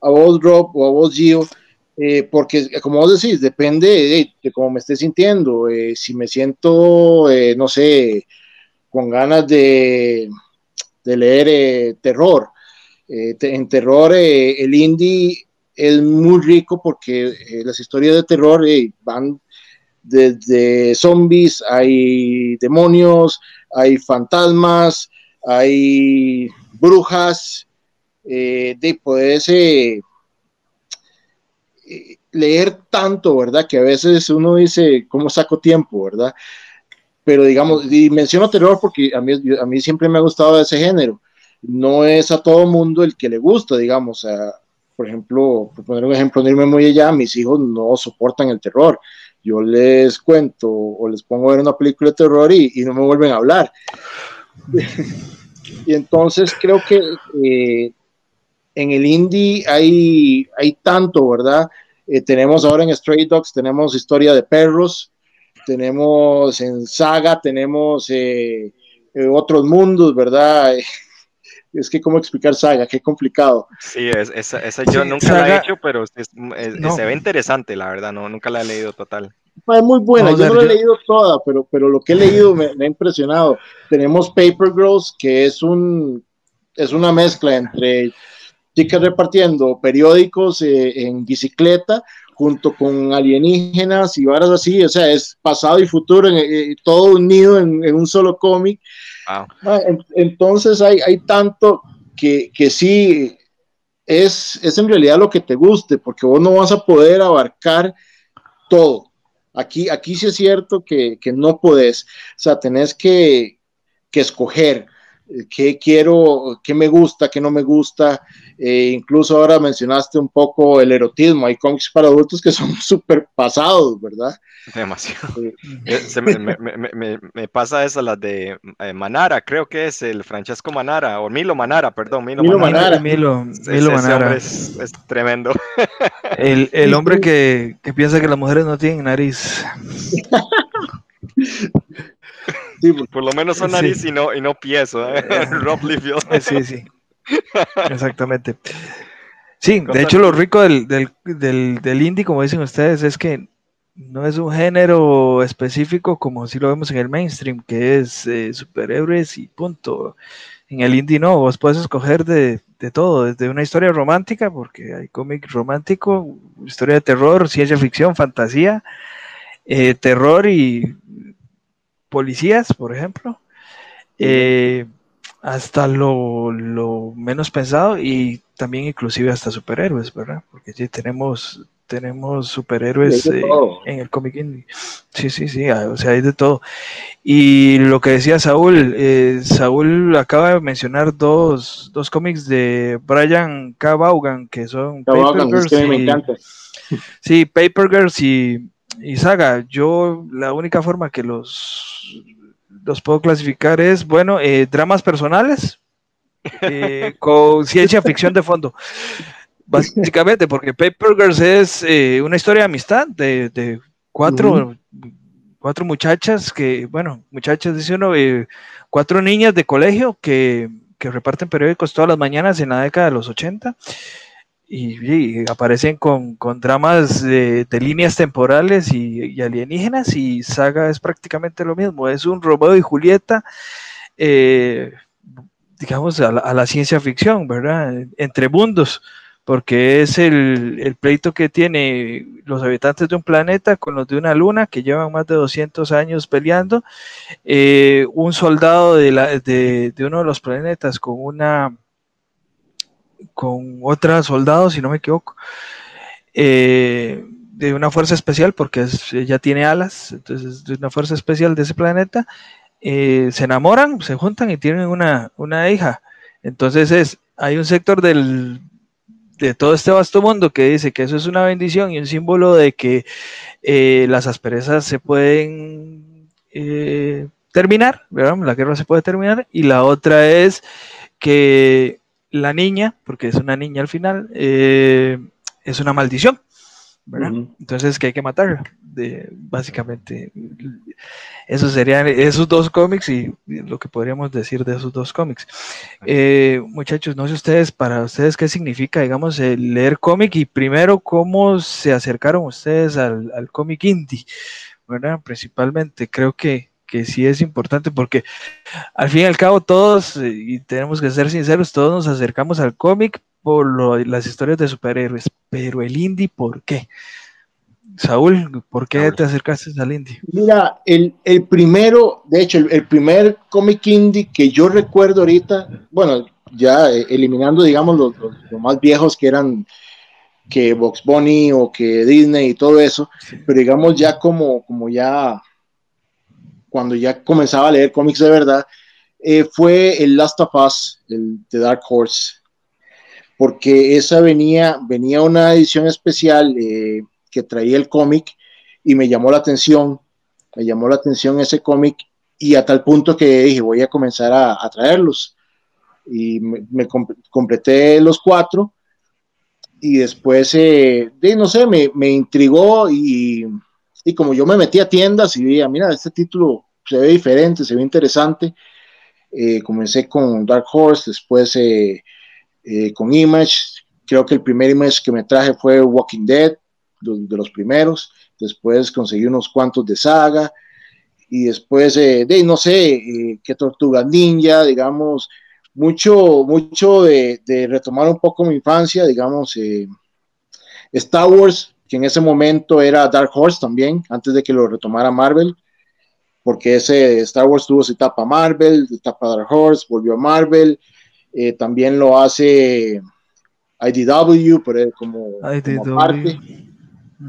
a vos, Rob, o a vos, Gio, eh, porque como vos decís, depende de, cómo me esté sintiendo, eh, si me siento, eh, no sé, con ganas de, de leer terror. en terror, el indie es muy rico porque eh, las historias de terror eh, van desde zombies, hay demonios, hay fantasmas, hay brujas, eh, de poder leer tanto, ¿verdad? Que a veces uno dice, ¿cómo saco tiempo, verdad? Pero digamos, y menciono terror porque a mí, a mí siempre me ha gustado ese género. No es a todo mundo el que le gusta, digamos. Por ejemplo, por poner un ejemplo, no irme muy allá, mis hijos no soportan el terror. Yo les cuento o les pongo a ver una película de terror y, no me vuelven a hablar. [LAUGHS] y entonces creo que eh, en el indie hay, hay tanto, ¿verdad? Eh, tenemos ahora en Stray Dogs, tenemos historia de perros, tenemos en Saga, tenemos eh, otros mundos, ¿verdad? [LAUGHS] Es que cómo explicar Saga, qué complicado. Sí, esa, esa yo nunca la he hecho, pero se ve interesante, la verdad, no, nunca la he leído total. Es muy buena, yo no la he leído toda, pero, pero lo que he leído me, me ha impresionado. Tenemos Paper Girls, que es un es una mezcla entre chicas repartiendo periódicos eh, en bicicleta junto con alienígenas y varas así, o sea, es pasado y futuro, en, todo unido en, un solo cómic. Ah, entonces hay, hay tanto que, que sí es, es en realidad lo que te guste, porque vos no vas a poder abarcar todo. Aquí, aquí sí es cierto que, que no podés, o sea, tenés que, que escoger qué quiero, qué me gusta, qué no me gusta. Eh, incluso ahora mencionaste un poco el erotismo. Hay cómics para adultos que son [LAUGHS] súper pasados, ¿verdad? Demasiado. Eh, me, pasa eso, las de eh, Manara, creo que es el Francesco Manara, o Milo Manara, perdón, Milo, Manara. Milo, Manara. Es, tremendo. [LAUGHS] El, hombre que, que piensa que las mujeres no tienen nariz. [LAUGHS] Por lo menos son nariz y, no, y no pies, ¿eh? Rob eh, Sí, sí. Exactamente. Sí, de hecho lo rico del, del, indie, como dicen ustedes, es que no es un género específico como si lo vemos en el mainstream, que es eh, superhéroes y punto. En el indie no, vos puedes escoger de, de, todo, desde una historia romántica, porque hay cómic romántico, historia de terror, ciencia ficción, fantasía, terror y policías, por ejemplo, eh, hasta lo, menos pensado y también inclusive hasta superhéroes, ¿verdad? Porque sí tenemos tenemos superhéroes eh, en el cómic indie. Sí, sí, sí, ah, o sea, hay de todo. Y lo que decía Saúl, eh, Saúl acaba de mencionar dos, dos cómics de Brian K. Vaughan, que son Paper Girls y, Sí, Paper Girls y y Saga, yo la única forma que los, los puedo clasificar es, bueno, eh, dramas personales eh, [LAUGHS] con ciencia ficción de fondo. Básicamente, porque Paper Girls es eh, una historia de amistad de, cuatro, cuatro muchachas que, bueno, muchachas, dice uno, cuatro niñas de colegio que, que reparten periódicos todas las mañanas en la década de los 80 y, aparecen con, dramas de, líneas temporales y, alienígenas y Saga es prácticamente lo mismo, es un Romeo y Julieta, eh, digamos, a la, ciencia ficción, ¿verdad? Entre mundos, porque es el, pleito que tiene los habitantes de un planeta con los de una luna que llevan más de 200 años peleando, eh, un soldado de, la, de uno de los planetas con una con otra soldado, si no me equivoco, eh, de una fuerza especial, porque ella tiene alas, entonces de una fuerza especial de ese planeta, eh, se enamoran, se juntan y tienen una, hija. Entonces es, hay un sector del, de todo este vasto mundo que dice que eso es una bendición y un símbolo de que eh, las asperezas se pueden terminar, la guerra se puede terminar, y la otra es que la niña, porque es una niña al final, eh, es una maldición, ¿verdad? Entonces que hay que matarla. De, básicamente, esos serían esos dos cómics y lo que podríamos decir de esos dos cómics. Eh, muchachos, no sé ustedes, para ustedes qué significa, digamos, leer cómic y primero cómo se acercaron ustedes al, al cómic indie, ¿verdad? Principalmente, creo que que sí es importante porque al fin y al cabo todos, y tenemos que ser sinceros, todos nos acercamos al cómic por las historias de superhéroes, pero el indie, ¿por qué? Saúl, ¿por qué te acercaste al indie? Mira, el, primero, de hecho, el, primer cómic indie que yo recuerdo ahorita, bueno, ya eh, eliminando, digamos, los, más viejos que eran que Box Bunny o que Disney y todo eso, pero digamos ya como, como ya, cuando ya comenzaba a leer cómics de verdad, eh, fue el Last of Us, el de Dark Horse, porque esa venía, venía una edición especial eh, que traía el cómic y me llamó la atención, me llamó la atención ese cómic y a tal punto que dije, voy a comenzar a, traerlos. Y me, completé los cuatro y después, eh, no sé, me, me intrigó y, y, como yo me metí a tiendas y veía, mira, este título se ve diferente, se ve interesante. Eh, comencé con Dark Horse, después eh, con Image. Creo que el primer Image que me traje fue Walking Dead, de los primeros. Después conseguí unos cuantos de Saga y después de, no sé, eh, que Tortuga Ninja, digamos, mucho, mucho de, retomar un poco mi infancia, digamos, eh, Star Wars, que en ese momento era Dark Horse también, antes de que lo retomara Marvel, porque ese Star Wars tuvo su etapa Marvel, etapa Dark Horse, volvió a Marvel, eh, también lo hace IDW, pero como, como parte.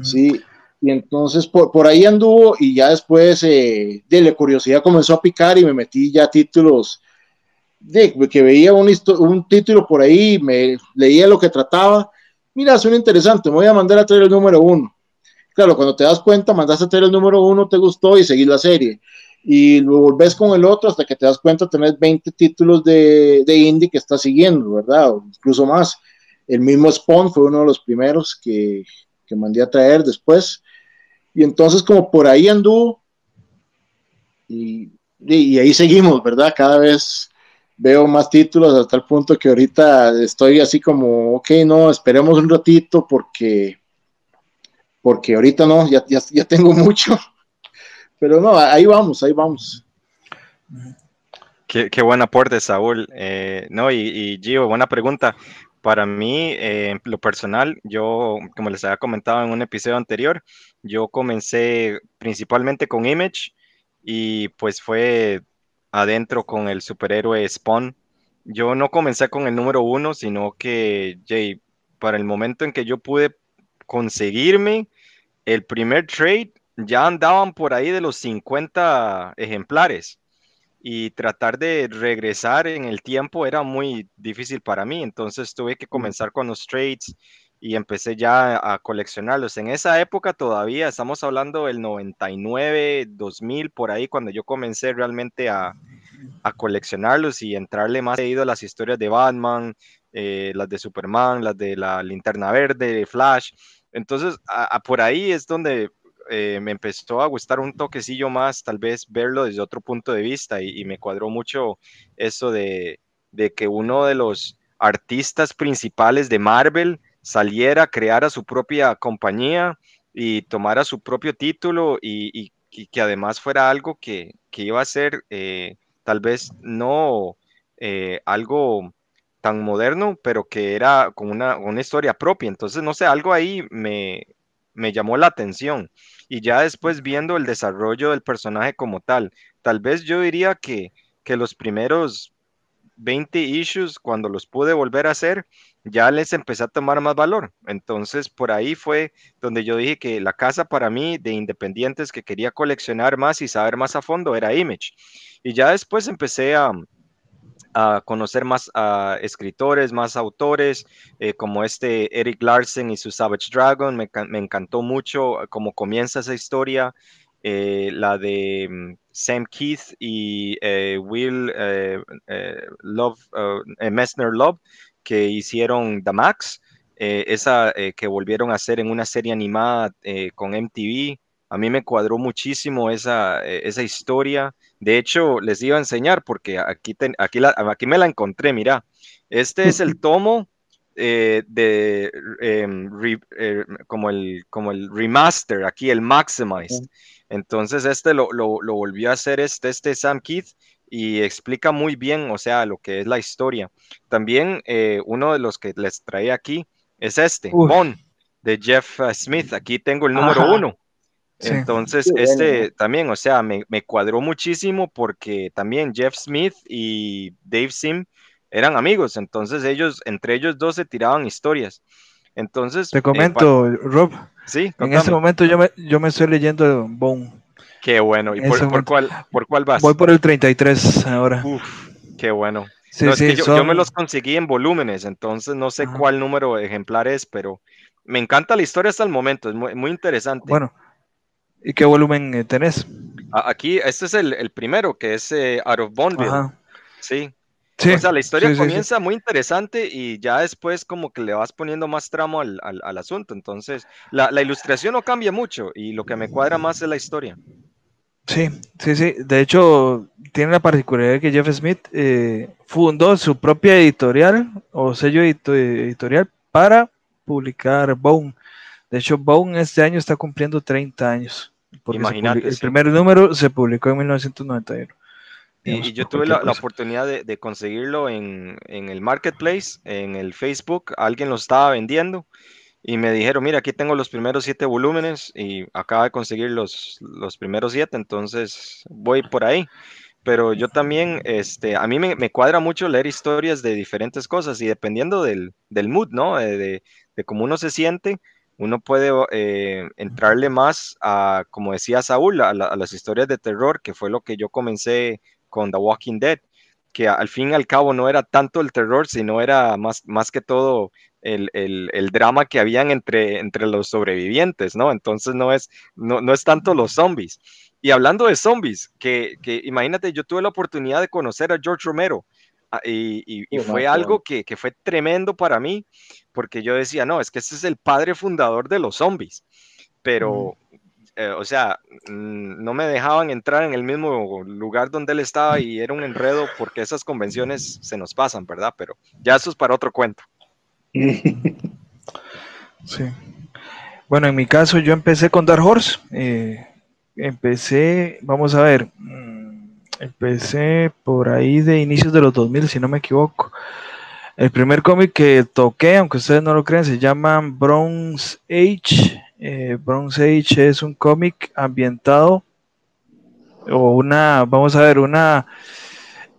Sí, y entonces por, ahí anduvo y ya después eh, de la curiosidad comenzó a picar y me metí ya títulos de que veía un, un título por ahí, me leía lo que trataba. Mira, suena interesante, me voy a mandar a traer el número uno. Claro, cuando te das cuenta, mandaste a traer el número uno, te gustó y seguís la serie. Y lo volvés con el otro hasta que te das cuenta, tenés 20 títulos de, de indie que estás siguiendo, ¿verdad? O incluso más. El mismo Spawn fue uno de los primeros que, que mandé a traer después. Y entonces como por ahí anduvo y, y, ahí seguimos, ¿verdad? Cada vez veo más títulos hasta el punto que ahorita estoy así como, ok, no, esperemos un ratito porque, porque ahorita no, ya, ya, ya tengo [LAUGHS] mucho. Pero no, ahí vamos, ahí vamos. Qué, qué buen aporte, Saúl. Eh, no, y, y Gio, buena pregunta. Para mí, eh, lo personal, yo, como les había comentado en un episodio anterior, yo comencé principalmente con Image y pues fue adentro con el superhéroe Spawn. Yo no comencé con el número uno, sino que, Jay, para el momento en que yo pude conseguirme el primer trade, ya andaban por ahí de los 50 ejemplares. Y tratar de regresar en el tiempo era muy difícil para mí, entonces tuve que comenzar con los trades y empecé ya a coleccionarlos. En esa época todavía, estamos hablando del 99, 2000, por ahí, cuando yo comencé realmente a, a coleccionarlos y entrarle más seguido a las historias de Batman, eh, las de Superman, las de la Linterna Verde, Flash. Entonces, por ahí es donde eh, me empezó a gustar un toquecillo más, tal vez verlo desde otro punto de vista y, me cuadró mucho eso de, que uno de los artistas principales de Marvel saliera, creara su propia compañía y tomara su propio título y, que además fuera algo que, iba a ser eh, tal vez no eh, algo tan moderno, pero que era con una, una, historia propia. Entonces, no sé, algo ahí me, me llamó la atención y ya después viendo el desarrollo del personaje como tal, tal vez yo diría que, que los primeros 20 issues, cuando los pude volver a hacer, ya les empecé a tomar más valor. Entonces, por ahí fue donde yo dije que la casa para mí de independientes que quería coleccionar más y saber más a fondo era Image. Y ya después empecé a, a conocer más a escritores, más autores, eh, como este Eric Larsen y su Savage Dragon. Me, encantó mucho cómo comienza esa historia, eh, la de mm, Sam Keith y eh, Will Love, Messner Love, que hicieron The Max, esa que volvieron a hacer en una serie animada con MTV. A mí me cuadró muchísimo esa, esa historia. De hecho, les iba a enseñar porque aquí, aquí, aquí me la encontré, mira. Este es el [LAUGHS] tomo eh, de em, eh, como, el, como el remaster, aquí el maximized. Entonces, este lo, volvió a hacer este, este Sam Keith y explica muy bien, o sea, lo que es la historia. También eh, uno de los que les trae aquí es este, Bon, de Jeff Smith. Aquí tengo el número uno. Entonces, este también, o sea, me, cuadró muchísimo porque también Jeff Smith y Dave Sim eran amigos, entonces ellos, entre ellos dos se tiraban historias. Entonces... Te eh, comento, Rob. Sí, en este momento yo me, yo me estoy leyendo Bone. Qué bueno. ¿Y por, cuál, por cuál vas? Voy por el 33 ahora. Uf, qué bueno. yo, me los conseguí en volúmenes, entonces no sé cuál número de ejemplar es, pero me encanta la historia hasta el momento, es muy, interesante. Bueno, ¿y qué volumen eh, tenés? Aquí, este es el, primero, que es eh, Out of Bondville. Sí. sí. O sea, la historia comienza muy interesante y ya después como que le vas poniendo más tramo al, asunto. Entonces, la, la, ilustración no cambia mucho y lo que me cuadra más es la historia. Sí, sí, sí. De hecho, tiene la particularidad que Jeff Smith eh, fundó su propia editorial o sello editorial para publicar Bone. De hecho, Bone este año está cumpliendo 30 años. Imagínate. El primer número se publicó en 1991. Y, yo tuve la, oportunidad de, conseguirlo en, en, el marketplace, en el Facebook, alguien lo estaba vendiendo y me dijeron, mira, aquí tengo los primeros siete volúmenes y acaba de conseguir los, los primeros siete, entonces voy por ahí. Pero yo también, este, a mí me, cuadra mucho leer historias de diferentes cosas y dependiendo del, del mood, ¿no? De, de, cómo uno se siente, uno puede eh, entrarle más a, como decía Saúl, a, a, las historias de terror, que fue lo que yo comencé con The Walking Dead, que al fin y al cabo no era tanto el terror, sino era más, más que todo el, drama que habían entre, entre los sobrevivientes, ¿no? Entonces no es, no, no es tanto los zombies. Y hablando de zombies, que, que, imagínate, yo tuve la oportunidad de conocer a George Romero ah, y, y, fue algo que, que, fue tremendo para mí, porque yo decía, no, es que ese es el padre fundador de los zombies, pero, eh, o sea, no me dejaban entrar en el mismo lugar donde él estaba y era un enredo porque esas convenciones se nos pasan, ¿verdad? Pero ya eso es para otro cuento. [LAUGHS] Sí. Bueno, en mi caso yo empecé con Dark Horse. Eh, empecé, vamos a ver, mm, empecé por ahí de inicios de los 2000, si no me equivoco. El primer cómic que toqué, aunque ustedes no lo crean, se llama Bronze Age. Eh, Bronze Age es un cómic ambientado o una, vamos a ver, una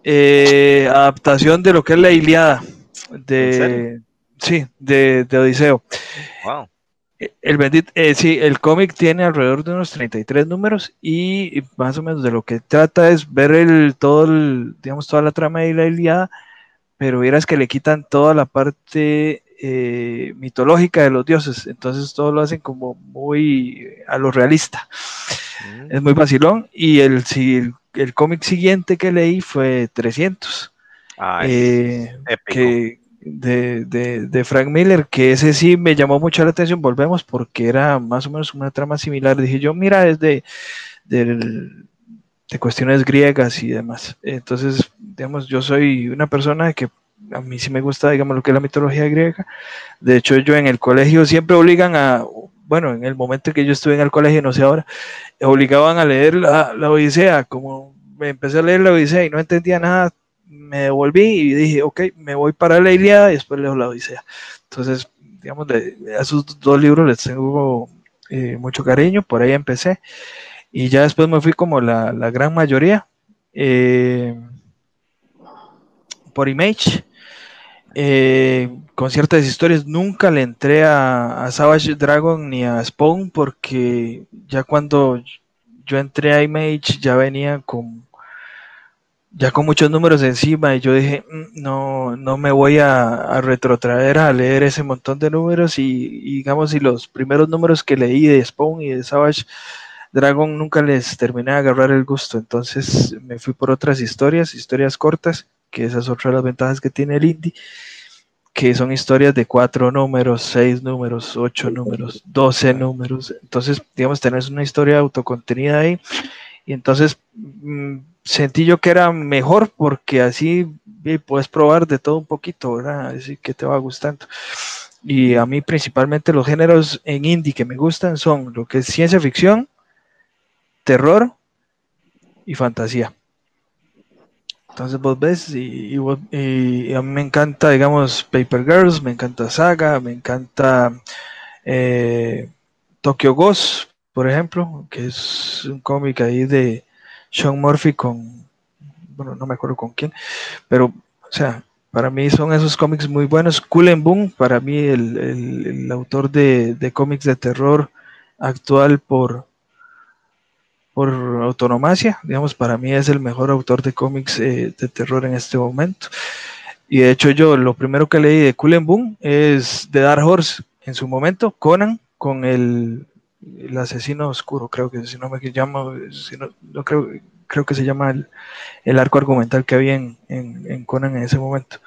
eh, adaptación de lo que es la Iliada de, Sí, de, Odiseo. Wow. Eh, el eh, sí, el cómic tiene alrededor de unos 33 números y, más o menos de lo que trata es ver el, todo digamos, toda la trama de la Iliada, pero vieras que le quitan toda la parte eh, mitológica de los dioses, entonces todo lo hacen como muy a lo realista. Mm. Es muy vacilón y el, el, cómic siguiente que leí fue 300. que, de, de, Frank Miller, que ese sí me llamó mucho la atención, volvemos, porque era más o menos una trama similar. Dije yo, mira, es de, de, cuestiones griegas y demás. Entonces, digamos, yo soy una persona que a mí sí me gusta, digamos, lo que es la mitología griega. De hecho, yo en el colegio siempre obligan a, bueno, en el momento que yo estuve en el colegio, no sé ahora, obligaban a leer la, la Odisea, como me empecé a leer la Odisea y no entendía nada, me devolví y dije, ok, me voy para la Iliada y después leo la Odisea. Entonces, digamos, a esos dos libros les tengo eh, mucho cariño, por ahí empecé. Y ya después me fui como la, gran mayoría eh, por Image. Eh, con ciertas historias nunca le entré a, a, Savage Dragon ni a Spawn porque ya cuando yo entré a Image ya venía con ya con muchos números encima y yo dije, mm, no, no me voy a, retrotraer a leer ese montón de números y, digamos, si los primeros números que leí de Spawn y de Savage Dragon nunca les terminé de agarrar el gusto, entonces me fui por otras historias, historias cortas, que esa es otra de las ventajas que tiene el indie, que son historias de cuatro números, seis números, ocho números, doce números, entonces, digamos, tenés una historia autocontenida ahí y entonces... Mm, sentí yo que era mejor porque así puedes probar de todo un poquito, ¿verdad? Así que te va gustando. Y a mí principalmente los géneros en indie que me gustan son lo que es ciencia ficción, terror y fantasía. Entonces vos ves y, a mí me encanta, digamos, Paper Girls, me encanta Saga, me encanta eh, Tokyo Ghost, por ejemplo, que es un cómic ahí de, sean Murphy con, bueno, no me acuerdo con quién, pero, o sea, para mí son esos cómics muy buenos. Cullen Boom, para mí el, autor de, cómics de terror actual por, por autonomacia, digamos, para mí es el mejor autor de cómics eh, de terror en este momento. Y de hecho yo lo primero que leí de Cullen Boom es de Dark Horse en su momento, Conan, con el, asesino oscuro, creo que si no me llamo, no, creo, creo que se llama el, arco argumental que había en, en, Conan en ese momento.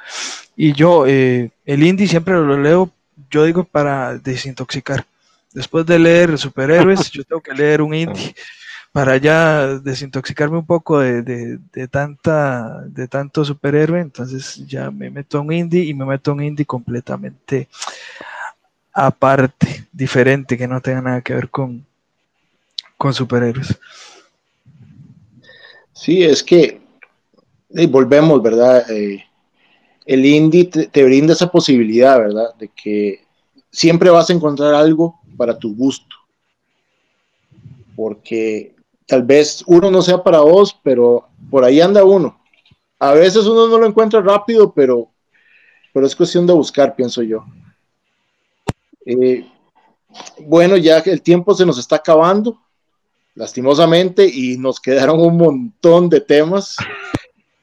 Y yo, eh, el indie siempre lo leo, yo digo, para desintoxicar. Después de leer superhéroes, yo tengo que leer un indie [LAUGHS] para ya desintoxicarme un poco de, de, tanta, de tanto superhéroe. Entonces ya me meto a un indie y me meto a un indie completamente aparte, diferente, que no tenga nada que ver con, con superhéroes. Sí, es que volvemos, ¿verdad? Eh, el indie te, brinda esa posibilidad, ¿verdad? De que siempre vas a encontrar algo para tu gusto. Porque tal vez uno no sea para vos, pero por ahí anda uno. A veces uno no lo encuentra rápido, pero, pero es cuestión de buscar, pienso yo. Eh, bueno, ya el tiempo se nos está acabando lastimosamente, y nos quedaron un montón de temas,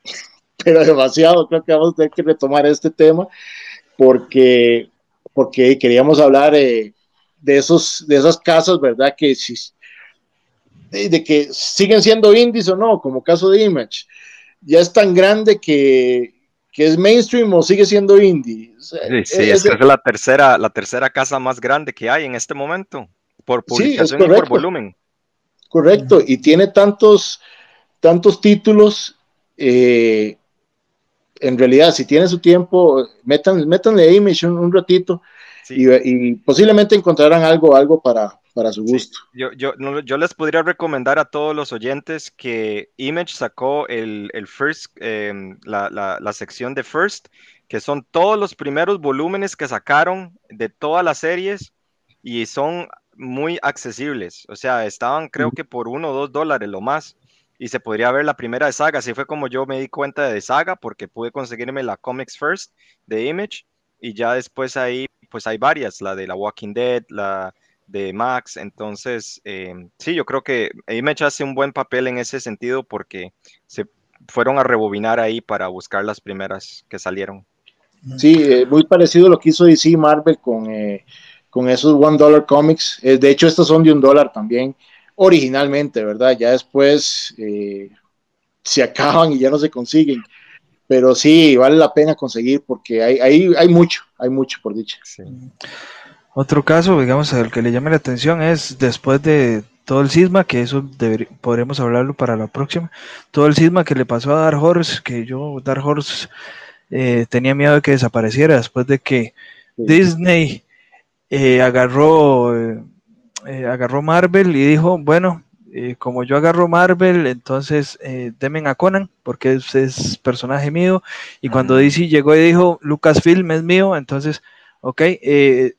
[LAUGHS] pero demasiado, creo que vamos a tener que retomar este tema, porque, porque queríamos hablar eh, de, esos, de esas casas, ¿verdad? Que de, que siguen siendo indies o no, como caso de Image, ya es tan grande que, que es mainstream o sigue siendo indie. sí, es, es, la tercera, la tercera casa más grande que hay en este momento, por publicación y por volumen. Correcto, y tiene tantos, tantos títulos. Eh, en realidad, si tiene su tiempo, metan, métanle Image un, ratito y, posiblemente encontrarán algo, algo para, para su gusto. Yo, yo, yo, les podría recomendar a todos los oyentes que Image sacó el, el First, em, la, la, la, sección de First, que son todos los primeros volúmenes que sacaron de todas las series y son muy accesibles. O sea, estaban creo que por uno o dos dólares lo más. Y se podría ver la primera de Saga. Así fue como yo me di cuenta de Saga porque pude conseguirme la Comics First de Image. Y ya después ahí, pues hay varias. La de la Walking Dead, la de Max. Entonces, em, sí, yo creo que Image hace un buen papel en ese sentido porque se fueron a rebobinar ahí para buscar las primeras que salieron. Sí, eh, muy parecido a lo que hizo DC Marvel con eh, con esos one dollar comics. Eh, de hecho, estos son de un dólar también, originalmente, ¿verdad? Ya después eh, se [LAUGHS] acaban y ya no se consiguen. Pero sí, vale la pena conseguir porque hay, hay, hay mucho, hay mucho por dicha. Otro caso, digamos, el que le llame la atención es después de todo el cisma, que eso podremos hablarlo para la próxima, todo el cisma que le pasó a Dark Horse, que yo, Dark Horse, eh, tenía miedo de que desapareciera después de que Disney eh, agarró, eh, eh, agarró Marvel y dijo, bueno, como yo agarro Marvel, entonces temen a Conan, porque es, es personaje mío. Y cuando DC llegó y dijo, Lucasfilm es mío, entonces, ok,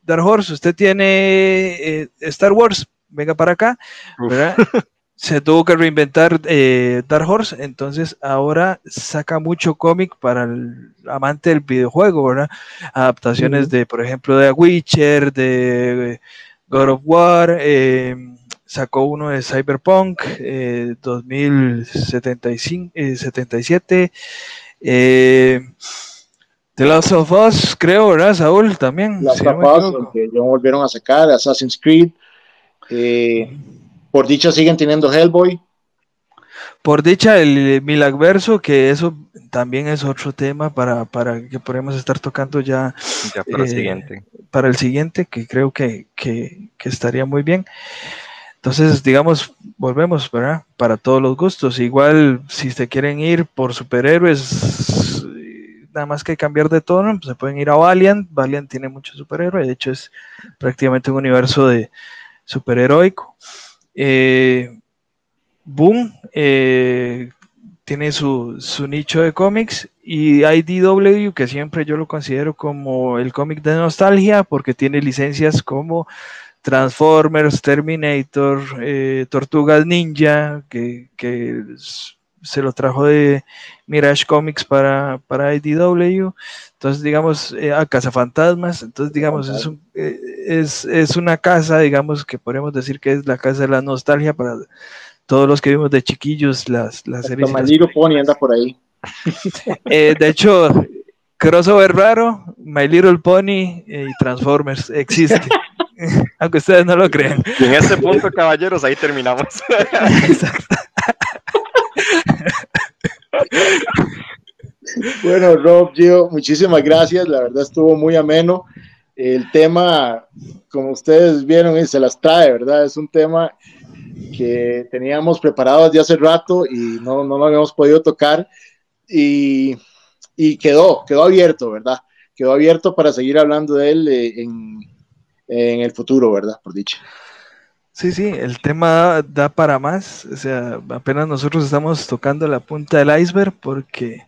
Dark Horse, usted tiene Star Wars, venga para acá, [LAUGHS] se tuvo que reinventar Dark Horse, entonces ahora saca mucho cómic para el amante del videojuego, ¿verdad? Adaptaciones de, por ejemplo, de Witcher, de God of War, sacó uno de Cyberpunk 2077, eh, eh, The Last of Us, creo, ¿verdad, Saúl? También. Last of Us, que ya volvieron a sacar, Assassin's Creed. Eh, por dicha siguen teniendo Hellboy. Por dicha, el Milagverso, que eso también es otro tema para, para que podamos estar tocando ya, para, el eh, siguiente. para el siguiente, que creo que, que, que, estaría muy bien. Entonces, digamos, volvemos, ¿verdad? Para todos los gustos. Igual, si se quieren ir por superhéroes, nada más que cambiar de tono, pues se pueden ir a Valiant. Valiant tiene muchos superhéroes, de hecho es prácticamente un universo de superheroico. Eh, Boom eh, tiene su, nicho de cómics y IDW, que siempre yo lo considero como el cómic de nostalgia, porque tiene licencias como Transformers, Terminator, eh, Tortugas Ninja, que, se lo trajo de Mirage Comics para, para IDW, entonces digamos eh, a Cazafantasmas, entonces digamos es, eh, es, es, una casa, digamos que podríamos decir que es la casa de la nostalgia para todos los que vimos de chiquillos las, las series. My Little Pony anda por ahí. [LAUGHS] Eh, de hecho, crossover raro, My Little Pony y Transformers existe. [LAUGHS] [LAUGHS] Aunque ustedes no lo crean. Y en ese punto, caballeros, ahí terminamos. Exacto. Bueno, Rob, Gio, muchísimas gracias. La verdad estuvo muy ameno. El tema, como ustedes vieron, se las trae, ¿verdad? Es un tema que teníamos preparado desde hace rato y no, no lo habíamos podido tocar. Y, y, quedó, quedó abierto, ¿verdad? Quedó abierto para seguir hablando de él eh, en, en el futuro, ¿verdad? Por dicho. Sí, sí, el tema da para más, o sea, apenas nosotros estamos tocando la punta del iceberg porque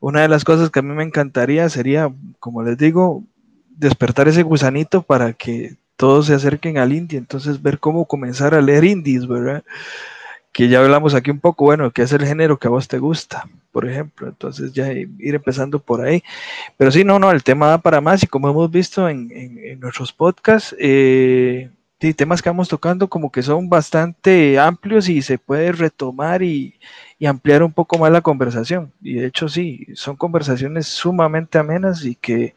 una de las cosas que a mí me encantaría sería, como les digo, despertar ese gusanito para que todos se acerquen al indie, entonces ver cómo comenzar a leer indies, ¿verdad? Que ya hablamos aquí un poco, bueno, que es el género que a vos te gusta, por ejemplo, entonces ya ir empezando por ahí. Pero sí, no, no, el tema da para más y como hemos visto en, nuestros podcasts, eh, temas que vamos tocando como que son bastante amplios y se puede retomar y, ampliar un poco más la conversación. Y de hecho sí, son conversaciones sumamente amenas y que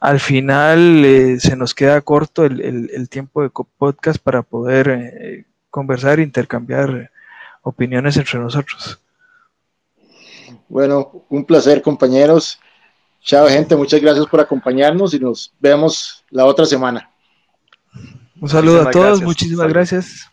al final eh, se nos queda corto el, tiempo de podcast para poder eh, conversar e intercambiar opiniones entre nosotros. Bueno, un placer compañeros. Chao gente, muchas gracias por acompañarnos y nos vemos la otra semana. Un saludo a todos, muchísimas gracias.